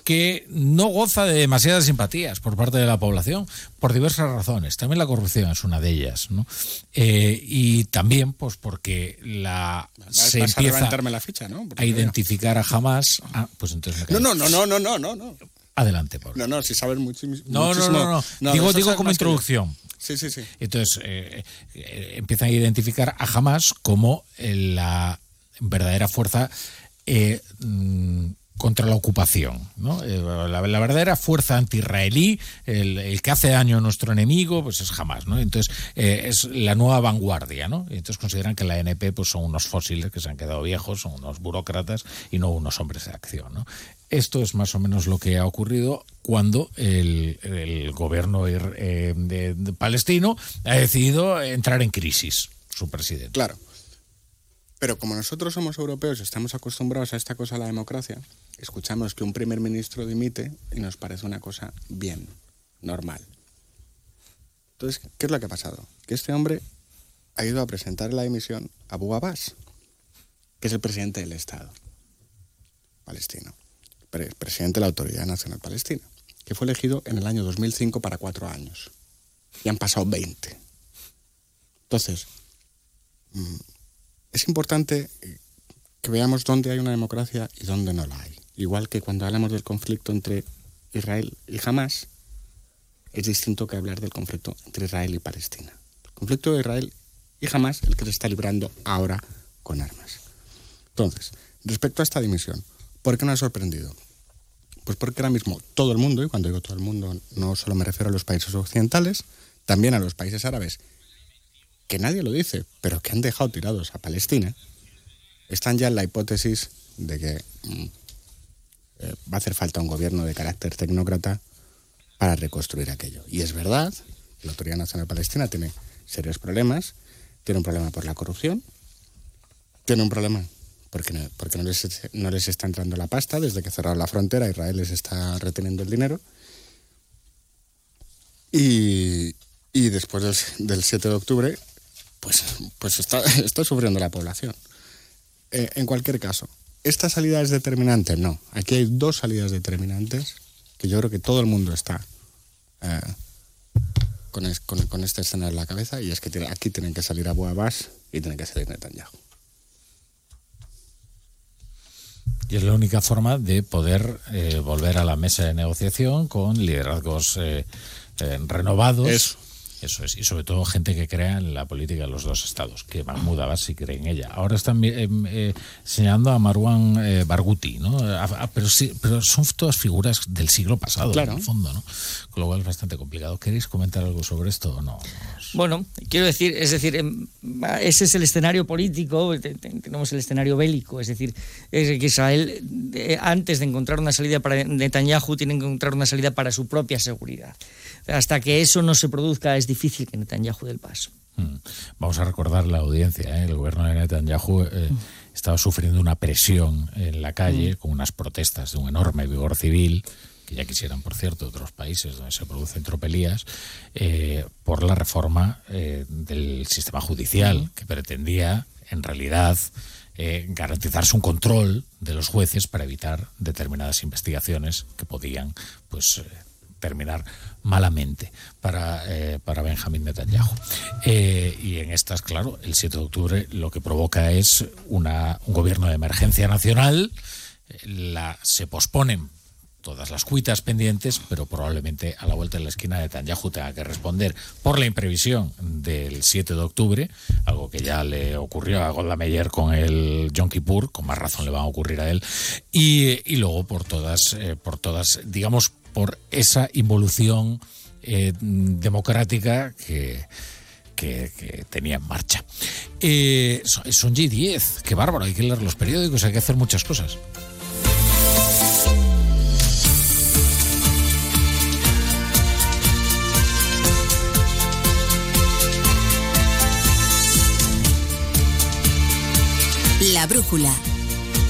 que no goza de demasiadas simpatías por parte de la población por diversas razones. También la corrupción es una de ellas, ¿no? Eh, y también, pues, porque la se empieza a, la ficha, ¿no? a identificar a Hamas. Ah, pues entonces no, no, no, no, no, no, no, no. Adelante, Pablo. No, no, si sabes mucho, no, no, no, no, Digo, digo como introducción. Sí, sí, sí. Entonces eh, eh, empiezan a identificar a Hamas como la verdadera fuerza mm, contra la ocupación. ¿no? La, verdadera fuerza anti-israelí, el, que hace daño a nuestro enemigo, pues es Hamas. ¿no? Entonces es la nueva vanguardia. ¿no? Entonces consideran que la NP pues, son unos fósiles que se han quedado viejos, son unos burócratas y no unos hombres de acción. Esto es más o menos lo que ha ocurrido cuando el, gobierno eh, palestino ha decidido entrar en crisis, su presidente. Claro. Pero como nosotros somos europeos y estamos acostumbrados a esta cosa, la democracia, escuchamos que un primer ministro dimite y nos parece una cosa bien, normal. Entonces, ¿qué es lo que ha pasado? Que este hombre ha ido a presentar la dimisión a Abu Abbas, que es el presidente del Estado palestino presidente de la Autoridad Nacional Palestina, que fue elegido en el año 2005 para cuatro años. Y han pasado 20. Entonces, mm, es importante que veamos dónde hay una democracia y dónde no la hay. Igual que cuando hablamos del conflicto entre Israel y Hamas, es distinto que hablar del conflicto entre Israel y Palestina. El conflicto de Israel y Hamas, el que se está librando ahora con armas. Entonces, respecto a esta dimisión, ¿por qué no ha sorprendido? Pues porque ahora mismo todo el mundo, y cuando digo todo el mundo no solo me refiero a los países occidentales, también a los países árabes, que nadie lo dice, pero que han dejado tirados a Palestina, están ya en la hipótesis de que mm, eh, va a hacer falta un gobierno de carácter tecnócrata para reconstruir aquello. Y es verdad, la Autoridad Nacional Palestina tiene serios problemas, tiene un problema por la corrupción, tiene un problema porque, no, porque no, les, no les está entrando la pasta desde que cerraron la frontera, Israel les está reteniendo el dinero. Y, y después del, 7 de octubre, pues, pues está, está sufriendo la población. Eh, en cualquier caso, ¿esta salida es determinante? No. Aquí hay dos salidas determinantes que yo creo que todo el mundo está eh, con, con, este escenario en la cabeza y es que aquí tienen que salir Abu Abbas y tienen que salir Netanyahu. Y es la única forma de poder eh, volver a la mesa de negociación con liderazgos eh, eh, renovados. Eso. Eso es, y sobre todo gente que crea en la política de los dos estados, que Mahmoud Abbas sí cree en ella. Ahora están señalando a Marwan Barghouti, ¿no? pero, sí, pero son todas figuras del siglo pasado, en el fondo, ¿no? Con lo cual es bastante complicado. ¿Queréis comentar algo sobre esto o no? Bueno, quiero decir, es decir, em, ese es el escenario político, tenemos el escenario bélico, es decir, es que Israel, eh, antes de encontrar una salida para Netanyahu, tiene que encontrar una salida para su propia seguridad. Hasta que eso no se produzca, es difícil que Netanyahu dé el paso. Mm. Vamos a recordar la audiencia. ¿eh? El gobierno de Netanyahu eh, estaba sufriendo una presión en la calle con unas protestas de un enorme vigor civil que ya quisieran, por cierto, otros países donde se producen tropelías, eh, por la reforma del sistema judicial, que pretendía, en realidad, eh, garantizarse un control de los jueces para evitar determinadas investigaciones que podían pues, eh, terminar malamente para, eh, para Benjamín Netanyahu. Eh, y en estas, claro, el 7 de octubre lo que provoca es una, un gobierno de emergencia nacional, eh, la, se posponen todas las cuitas pendientes, pero probablemente a la vuelta de la esquina Netanyahu tenga que responder por la imprevisión del 7 de octubre, algo que ya le ocurrió a Golda con el Yom Kippur, con más razón le va a ocurrir a él, y, luego por todas, eh, por todas, digamos, por esa involución eh, democrática que, que, tenía en marcha. Eh, son G10, qué bárbaro, hay que leer los periódicos, hay que hacer muchas cosas. La brújula.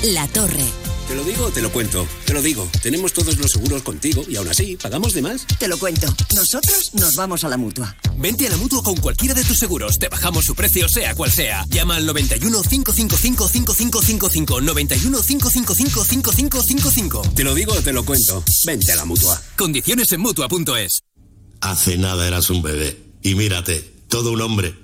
La torre. ¿Te lo digo o te lo cuento? Te lo digo. Tenemos todos los seguros contigo y aún así, ¿pagamos de más? Te lo cuento. Nosotros nos vamos a la mutua. Vente a la mutua con cualquiera de tus seguros. Te bajamos su precio, sea cual sea. Llama al 91 555 5555. 91 555 5555. Te lo digo o te lo cuento. Vente a la mutua. Condiciones en mutua.es. Hace nada eras un bebé. Y mírate, todo un hombre.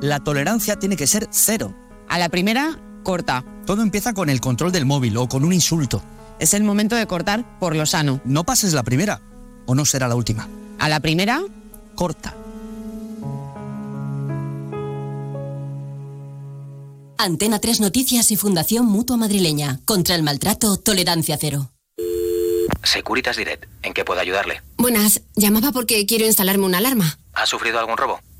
la tolerancia tiene que ser cero. A la primera, corta. Todo empieza con el control del móvil o con un insulto. Es el momento de cortar por lo sano. No pases la primera, o no será la última. A la primera, corta. Antena 3 Noticias y Fundación Mutua Madrileña. Contra el maltrato, tolerancia cero. Securitas Direct, ¿en qué puedo ayudarle? Buenas, llamaba porque quiero instalarme una alarma. ¿Ha sufrido algún robo?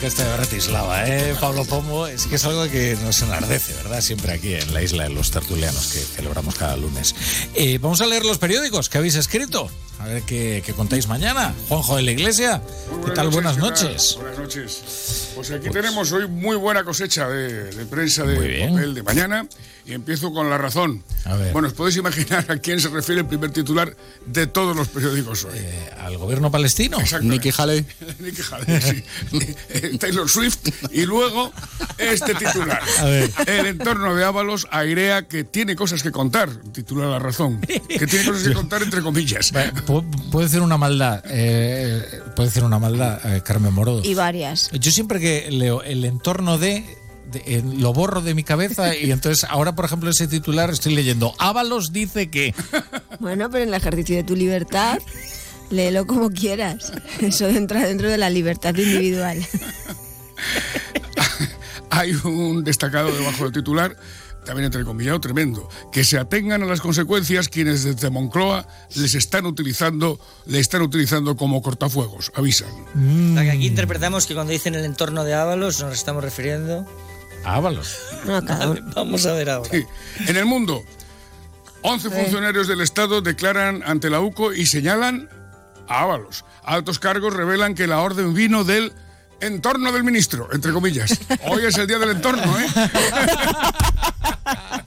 Orquesta de Bratislava, ¿eh? Pablo Pomo, es que es algo que nos enardece, ¿verdad? Siempre aquí en la isla de los tertulianos que celebramos cada lunes. Eh, vamos a leer los periódicos que habéis escrito. A ver qué, qué contáis mañana. Juanjo de la Iglesia, ¿qué tal? Buenas noches. Buenas noches. Pues aquí pues... tenemos hoy muy buena cosecha de, de prensa de papel de mañana y empiezo con la razón. Bueno, os podéis imaginar a quién se refiere el primer titular de todos los periódicos hoy. Eh, ¿Al gobierno palestino? Nicky Haley. Nicky Haley, sí. Taylor Swift y luego este titular. El entorno de Ábalos airea que tiene cosas que contar, titula La Razón. Que tiene cosas que contar entre comillas. Puede ser una maldad, eh, puede ser una maldad, eh, Carmen Morodo. Y varias. Yo siempre que leo el entorno de de, lo borro de mi cabeza y entonces ahora, por ejemplo, ese titular estoy leyendo. Ábalos dice que. Bueno, pero en el ejercicio de tu libertad, léelo como quieras. Eso entra dentro de la libertad individual. Hay un destacado debajo del titular también entrecomillado tremendo, que se atengan a las consecuencias quienes desde Moncloa les están utilizando, le están utilizando como cortafuegos, avisan. Mm. que aquí interpretamos que cuando dicen el entorno de Ábalos nos estamos refiriendo a Ábalos. No, vale, vamos a ver ahora. Sí. En el mundo, 11 sí. funcionarios del Estado declaran ante la UCO y señalan Ábalos. Altos cargos revelan que la orden vino del entorno del ministro, entre comillas. Hoy es el día del entorno, ¿eh?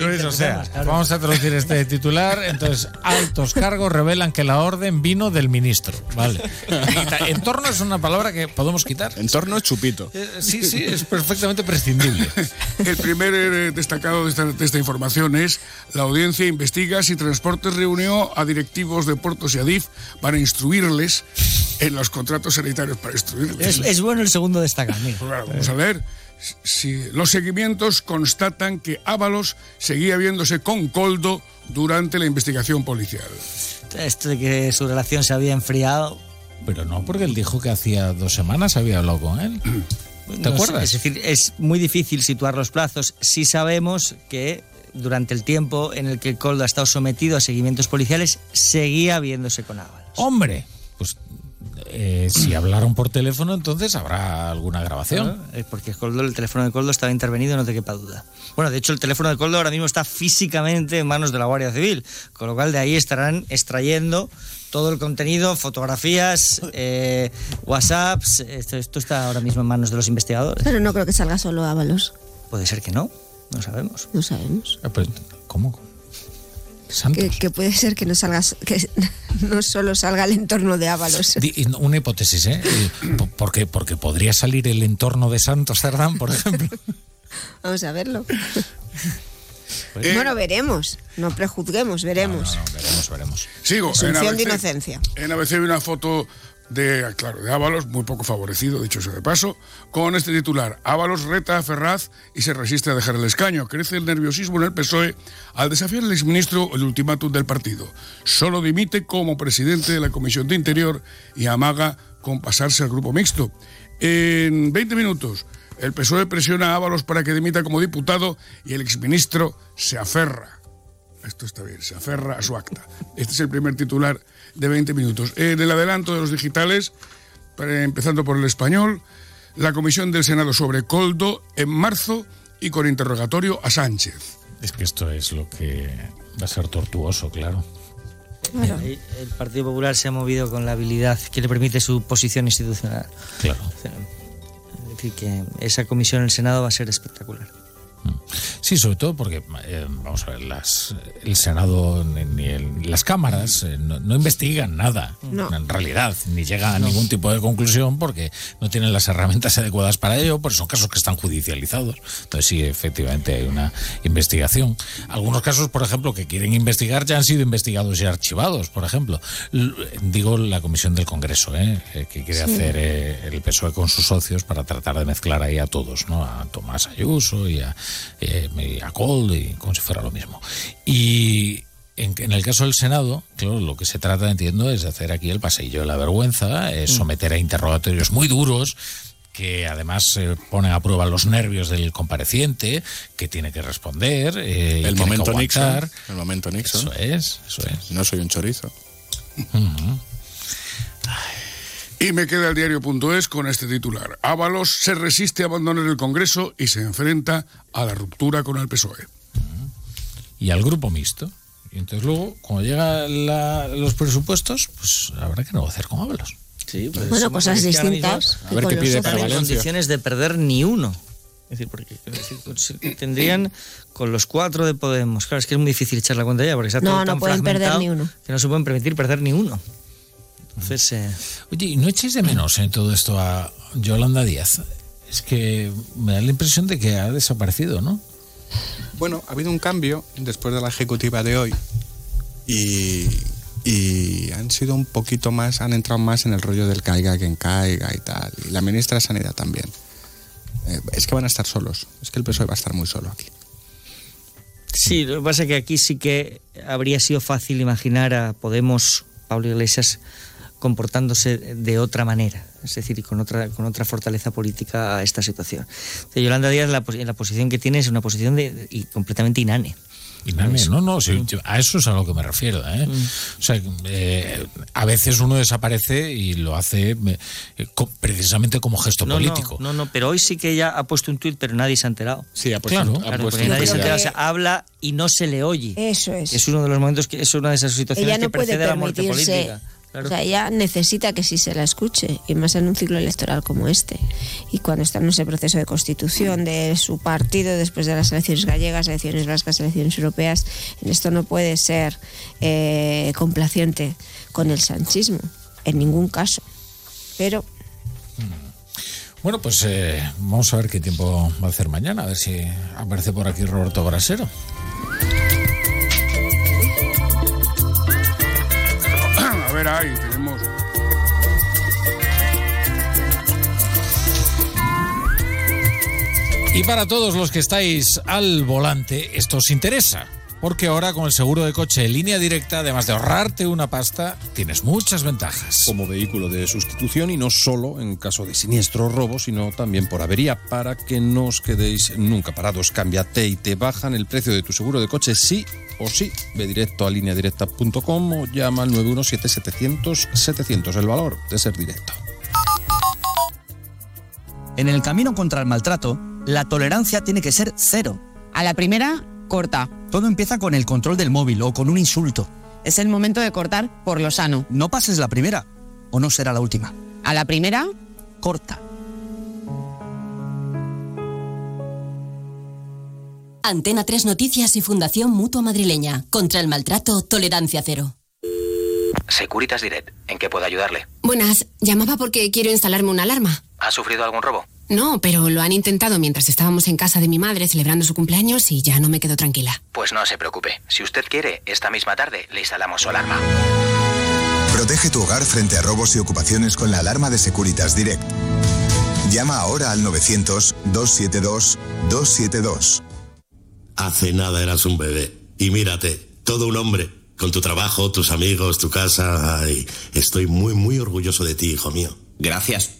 Luis, o sea, vamos a traducir este titular. Entonces, altos cargos revelan que la orden vino del ministro. Vale. Entorno es una palabra que podemos quitar. Entorno es chupito. Eh, sí, sí, es perfectamente prescindible. El primer eh, destacado de esta, de esta información es la audiencia investiga si Transportes reunió a directivos de Puertos y Adif para instruirles en los contratos sanitarios, para instruirles. Es, es bueno el segundo destacado. Pues bueno, vamos a ver. Si los seguimientos constatan que Ábalos seguía viéndose con Coldo durante la investigación policial. Esto de que su relación se había enfriado. Pero no, porque él dijo que hacía dos semanas había hablado con él. ¿Te No sé, acuerdas? es decir, es muy difícil situar los plazos. Sí sabemos que durante el tiempo en el que Coldo ha estado sometido a seguimientos policiales, seguía viéndose con Ábalos. Hombre, pues eh, si hablaron por teléfono, entonces habrá alguna grabación. Eh, Porque Coldo, el teléfono de Coldo estaba intervenido, no te quepa duda. Bueno, de hecho, el teléfono de Coldo ahora mismo está físicamente en manos de la Guardia Civil, con lo cual de ahí estarán extrayendo todo el contenido, fotografías, eh, WhatsApps. Esto, esto está ahora mismo en manos de los investigadores. Pero no creo que salga solo Ábalos. Puede ser que no, no sabemos. No sabemos. Eh, ¿Cómo? Que, que puede ser que no salga, que no solo salga el entorno de Ábalos. Una hipótesis, ¿eh? Porque, porque podría salir el entorno de Santos Cerdán, por ejemplo. Vamos a verlo. Eh, bueno, veremos. No prejuzguemos, veremos. veremos, veremos. Sigo. De ABC. inocencia. En ABC hay una foto de, claro, de Ábalos, muy poco favorecido, dicho sea de paso, con este titular. Ábalos reta a Ferraz y se resiste a dejar el escaño. Crece el nerviosismo en el PSOE al desafiar al exministro el ultimátum del partido. Solo dimite como presidente de la Comisión de Interior y amaga con pasarse al grupo mixto. En 20 minutos, el PSOE presiona a Ábalos para que dimita como diputado y el exministro se aferra. Esto está bien, se aferra a su acta. Este es el primer titular de 20 minutos. En el adelanto de los digitales, para- empezando por el español, la comisión del Senado sobre Coldo en marzo y con interrogatorio a Sánchez. Es que esto es lo que va a ser tortuoso, claro. Ahí El Partido Popular se ha movido con la habilidad que le permite su posición institucional. Claro. Es decir, que esa comisión en el Senado va a ser espectacular. Sí, sobre todo porque, eh, vamos a ver, las, el Senado ni, el- las cámaras eh, no, no investigan nada, No. en realidad, ni llegan a ningún tipo de conclusión porque no tienen las herramientas adecuadas para ello, porque son casos que están judicializados. Entonces sí, efectivamente hay una investigación. Algunos casos, por ejemplo, que quieren investigar ya han sido investigados y archivados, por ejemplo. L- digo la Comisión del Congreso, ¿eh? Eh, que quiere Sí. hacer eh, el PSOE con sus socios para tratar de mezclar ahí a todos, ¿no? A Tomás Ayuso y a, eh, y a Cold y como si fuera lo mismo. Y en, el caso del Senado, claro, lo que se trata, entiendo, es de hacer aquí el paseillo de la vergüenza, es someter a interrogatorios muy duros que además eh, ponen a prueba los nervios del compareciente, que tiene que responder, eh, El momento que Nixon. El momento Nixon. Eso es, eso es. No soy un chorizo. Ujú. Y me queda el diario.es con este titular. Ábalos se resiste a abandonar el Congreso y se enfrenta a la ruptura con el PSOE. y al grupo mixto. Y entonces luego, cuando llegan los presupuestos, pues habrá que negociar con Ábalos. Sí, Bueno, Bueno, cosas distintas A ver qué con pide para en Valencia. condiciones de perder ni uno. Es decir, porque es decir, pues, tendrían con los cuatro de Podemos. Claro, es que es muy difícil echar la cuenta ya, porque está No, todo no tan pueden perder ni uno. Que no se pueden permitir perder ni uno. Entonces, eh, Oye, ¿y no echéis de menos en todo esto a Yolanda Díaz? Es que me da la impresión de que ha desaparecido, ¿no? Bueno, ha habido un cambio después de la ejecutiva de hoy y, y han sido un poquito más, han entrado más en el rollo del caiga quien caiga y tal. Y la ministra de Sanidad también. Eh, es que van a estar solos. Es que el PSOE va a estar muy solo aquí. sí, lo que pasa es que aquí sí que habría sido fácil imaginar a Podemos, Pablo Iglesias, comportándose de otra manera, es decir, y con otra, con otra fortaleza política a esta situación. Yolanda Díaz, la, la posición que tiene es una posición de, y completamente inane. Inane, no, no, sí, yo- a eso es a lo que me refiero. ¿eh? O sea, eh, a veces uno desaparece y lo hace eh, co- precisamente como gesto No, político. No, no, no, pero hoy sí que ella ha puesto un tuit, pero nadie se ha enterado. Sí, ha puesto Claro. un- ha Claro, puesto nadie se ha enterado. O sea, habla y no se le oye. Eso es. Es uno de los momentos que es una de esas situaciones Ella no que puede precede a la muerte permitirse O sea, ella necesita que sí se la escuche, y más en un ciclo electoral como este. Y cuando está en ese proceso de constitución de su partido, después de las elecciones gallegas, elecciones vascas, elecciones europeas, en esto no puede ser eh, complaciente con el sanchismo, en ningún caso. Pero Bueno, pues eh, vamos a ver qué tiempo va a hacer mañana, a ver si aparece por aquí Roberto Brasero. Ahí tenemos. Y para todos los que estáis al volante, esto os interesa. Porque ahora con el seguro de coche en línea directa, además de ahorrarte una pasta, tienes muchas ventajas. Como vehículo de sustitución y no solo en caso de siniestro o robo, sino también por avería, para que no os quedéis nunca parados. Cámbiate y te bajan el precio de tu seguro de coche sí o sí. Ve directo a lineadirecta.com o llama al 917-700-700. El valor de ser directo. En el camino contra el maltrato, la tolerancia tiene que ser cero. A la primera, corta. Todo empieza con el control del móvil o con un insulto. Es el momento de cortar por lo sano. No pases la primera, o no será la última. A la primera, corta. Antena 3 Noticias y Fundación Mutua Madrileña. Contra el maltrato, tolerancia cero. Securitas Direct, ¿en qué puedo ayudarle? Buenas, llamaba porque quiero instalarme una alarma. ¿Ha sufrido algún robo? No, pero lo han intentado mientras estábamos en casa de mi madre celebrando su cumpleaños y ya no me quedo tranquila. Pues no se preocupe. Si usted quiere, esta misma tarde le instalamos su alarma. Protege tu hogar frente a robos y ocupaciones con la alarma de Securitas Direct. Llama ahora al 900-272-272. Hace nada eras un bebé. Y mírate, todo un hombre. Con tu trabajo, tus amigos, tu casa. Ay, estoy muy, muy orgulloso de ti, hijo mío. Gracias.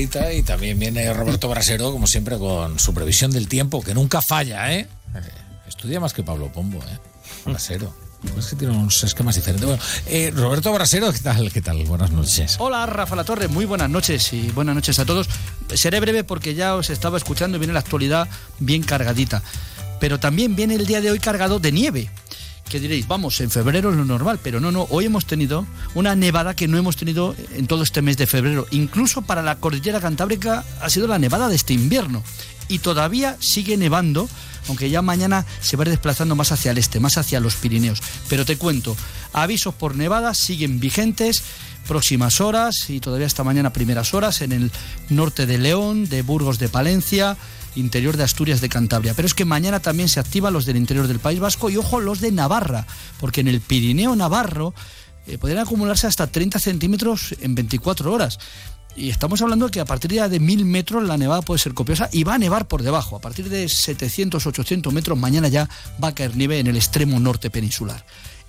Y también viene Roberto Brasero, como siempre, con su previsión del tiempo, que nunca falla, ¿eh? Eh, Estudia más que Pablo Pombo, ¿eh? Brasero. Es que tiene unos esquemas diferentes. Eh, Roberto Brasero, ¿qué tal? ¿Qué tal? Buenas noches. Hola, Rafa La Torre, muy buenas noches y buenas noches a todos. Seré breve porque ya os estaba escuchando y viene la actualidad bien cargadita. Pero también viene el día de hoy cargado de nieve. Que diréis, vamos, en febrero es lo normal, pero no, no, hoy hemos tenido una nevada que no hemos tenido en todo este mes de febrero. Incluso para la cordillera cantábrica ha sido la nevada de este invierno. Y todavía sigue nevando, aunque ya mañana se va desplazando más hacia el este, más hacia los Pirineos. Pero te cuento, avisos por nevadas siguen vigentes próximas horas y todavía esta mañana primeras horas en el norte de León, de Burgos de Palencia, interior de Asturias de Cantabria. Pero es que mañana también se activan los del interior del País Vasco y ojo los de Navarra, porque en el Pirineo Navarro eh, podrían acumularse hasta 30 centímetros en 24 horas. Y estamos hablando de que a partir de 1000 metros la nevada puede ser copiosa y va a nevar por debajo. A partir de 700, 800 metros mañana ya va a caer nieve en el extremo norte peninsular.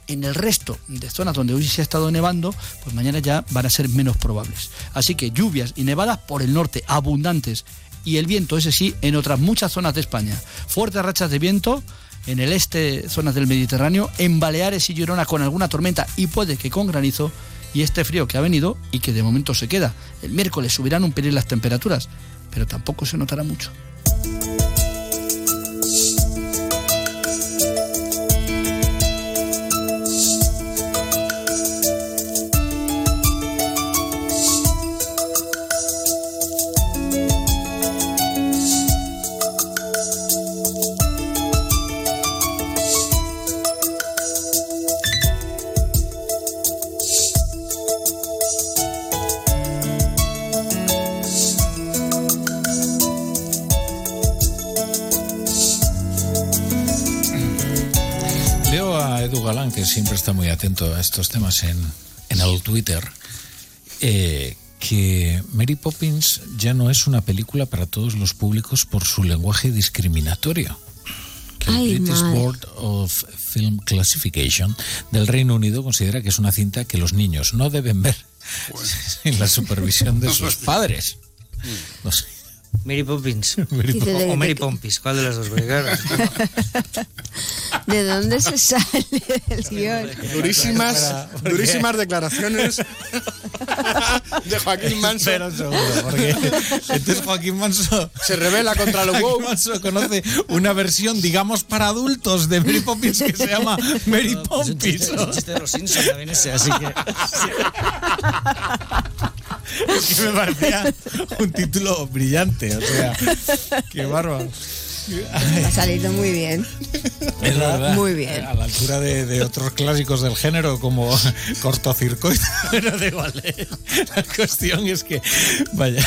En el resto de zonas donde hoy se ha estado nevando, pues mañana ya van a ser menos probables. Así que lluvias y nevadas por el norte abundantes y el viento, ese sí, en otras muchas zonas de España. Fuertes rachas de viento en el este, zonas del Mediterráneo, en Baleares y Girona con alguna tormenta y puede que con granizo y este frío que ha venido y que de momento se queda. El miércoles subirán un pelín las temperaturas, pero tampoco se notará mucho. Galán, que siempre está muy atento a estos temas en, en el Twitter, eh, que Mary Poppins ya no es una película para todos los públicos por su lenguaje discriminatorio. Que el British madre. Board of Film Classification del Reino Unido considera que es una cinta que los niños no deben ver sin la supervisión de sus padres. No sé. Mary Poppins. Mary de- o Mary Pompis, ¿cuál de las dos? ¿De dónde se sale el guion? Durísimas, durísimas declaraciones de Joaquín Manso. Porque entonces Joaquín Manso Se revela contra lo Joaquín. Manso conoce una versión, digamos, para adultos de Mary Poppins que se llama Mary Poppins. chiste, es un chiste de los Simpsons también ese, así que... Es que me parecía un título brillante, o sea, qué bárbaro. Ha salido muy bien. Es la verdad. Muy bien. A la altura de, de otros clásicos del género como cortocircuito. Pero da igual. ¿eh? La cuestión es que, vaya.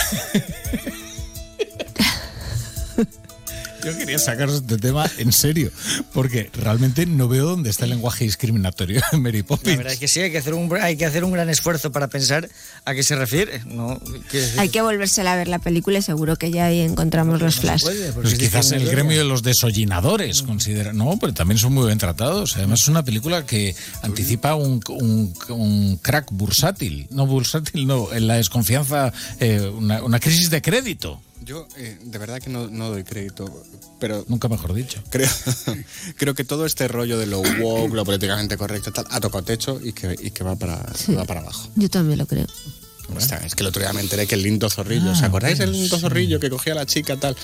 Yo quería sacaros este tema en serio, porque realmente no veo dónde está el lenguaje discriminatorio en Mary La Poppins. verdad es que sí, hay que, hacer un, hay que hacer un gran esfuerzo para pensar a qué se refiere. No, decir, Hay que volvérsela a ver la película y seguro que ya ahí encontramos los flash. puede, Pues es quizás el gremio de los desollinadores considera. No, pero también son muy bien tratados. Además, es una película que anticipa un, un- un crack bursátil. No bursátil, no, en la desconfianza, eh, una, una crisis de crédito. Yo eh, de verdad que no, no doy crédito, pero Nunca mejor dicho. creo, creo que todo este rollo de lo woke, lo políticamente correcto, tal, ha tocado techo y que, y que va, para, va para abajo. Yo también lo creo. O sea, es que el otro día me enteré que el lindo zorrillo, ¿os Ah, acordáis del lindo sí. zorrillo que cogía a la chica tal?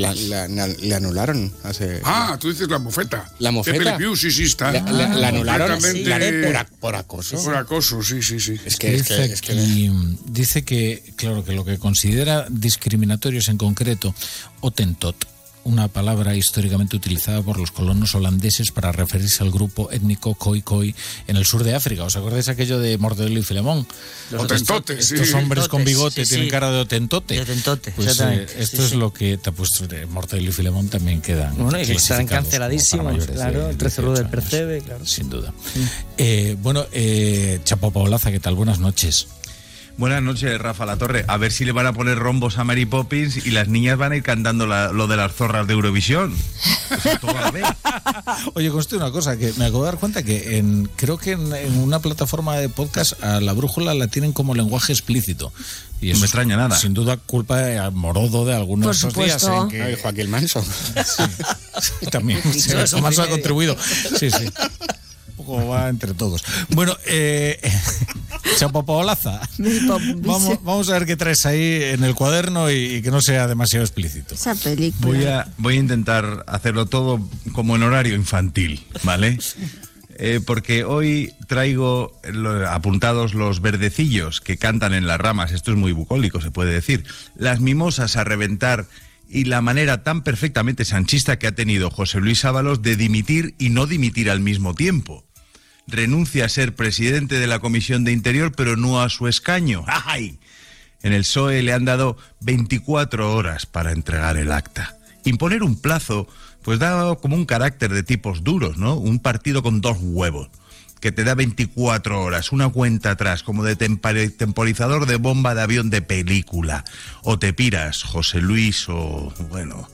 La- la- la- le anularon hace... Ah, tú dices la mofeta. La mofeta. Sí, sí, está. La- la- la anularon Completamente- por, por acoso. Por acoso, sí, sí, sí. Es que, es que, dice, es que- aquí, dice que, claro, que lo que considera discriminatorios en concreto, Otentot, una palabra históricamente utilizada por los colonos holandeses para referirse al grupo étnico Khoi Khoi en el sur de África. ¿Os acordáis aquello de Mortadelo y Filemón? Los Otentotes, sí. Estos hombres con bigote sí, tienen sí. cara de Otentote. De Otentote, Pues eh, exactamente, esto sí, es sí. lo que te ha puesto de Mortadelo y Filemón también quedan Bueno, y que estarán canceladísimos, claro, de el 13 del 18 años. Percebe, claro. Sin duda. Eh, bueno, eh, Chapo Paolaza, ¿qué tal? Buenas noches. Buenas noches, Rafa La Torre. A ver si le van a poner rombos a Mary Poppins y las niñas van a ir cantando la- lo de las zorras de Eurovisión. O sea, todo a la vez. Oye, conste una cosa, que me acabo de dar cuenta que en, creo que en, en una plataforma de podcast a la brújula la tienen como lenguaje explícito. Y No eso me extraña nada. Sin duda culpa de Morodo de algunos Por de esos días supuesto. en que Ay, Joaquín Manso. también sí, Todos son Manso ha contribuido. Sí, sí. Un poco va entre todos. Bueno, eh, Chapo Paolaza, Mary Poppins. vamos, vamos a ver qué traes ahí en el cuaderno y, y que no sea demasiado explícito. Esa película. Voy a, voy a intentar hacerlo todo como en horario infantil, ¿vale? Eh, porque hoy traigo lo- apuntados los verdecillos que cantan en las ramas. Esto es muy bucólico, se puede decir. Las mimosas a reventar y la manera tan perfectamente sanchista que ha tenido José Luis Ábalos de dimitir y no dimitir al mismo tiempo. Renuncia a ser presidente de la Comisión de Interior, pero no a su escaño. ¡Ay! En el PSOE le han dado 24 horas para entregar el acta. Imponer un plazo, pues da como un carácter de tipos duros, ¿no? Un partido con dos huevos, que te da 24 horas, una cuenta atrás, como de temporizador de bomba de avión de película. O te piras, José Luis, o bueno.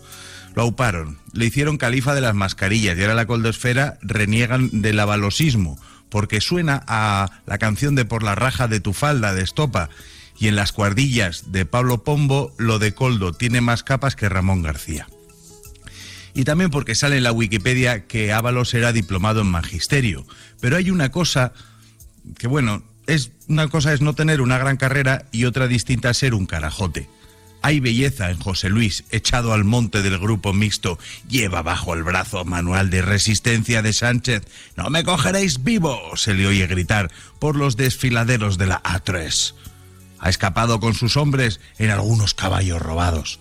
Lo auparon, le hicieron califa de las mascarillas y ahora la coldosfera reniegan del avalosismo, porque suena a la canción de Por la raja de tu falda de Estopa y en las cuardillas de Pablo Pombo lo de Coldo tiene más capas que Ramón García. Y también porque sale en la Wikipedia que Ábalos era diplomado en magisterio. Pero hay una cosa que, bueno, es una cosa es no tener una gran carrera y otra distinta ser un carajote. Hay belleza en José Luis, echado al monte del grupo mixto. Lleva bajo el brazo manual de resistencia de Sánchez. No me cogeréis vivo, se le oye gritar por los desfiladeros de la A3. Ha escapado con sus hombres en algunos caballos robados.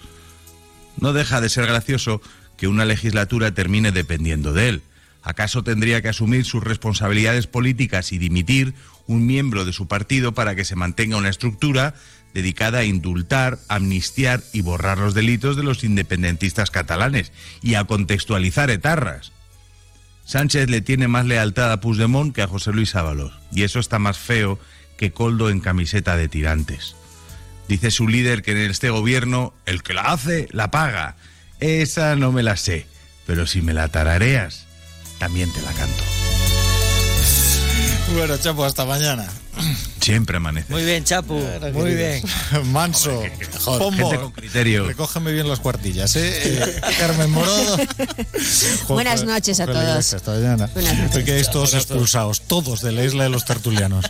No deja de ser gracioso que una legislatura termine dependiendo de él. ¿Acaso tendría que asumir sus responsabilidades políticas y dimitir un miembro de su partido para que se mantenga una estructura dedicada a indultar, amnistiar y borrar los delitos de los independentistas catalanes y a contextualizar etarras? Sánchez le tiene más lealtad a Puigdemont que a José Luis Ábalos, y eso está más feo que Coldo en camiseta de tirantes. Dice su líder que en este gobierno el que la hace, la paga. Esa no me la sé, pero si me la tarareas, también te la canto. Bueno, Chapo, hasta mañana. Siempre amanece. Muy bien, Chapu. Muy bien. Manso. Joder, Pombo, gente con criterio. Recógeme bien las cuartillas, ¿eh? Eh, Carmen Morodo. Buenas noches a todos. Hasta mañana. Buenas noches. Quedáis todos expulsados, todos de la isla de los tertulianos.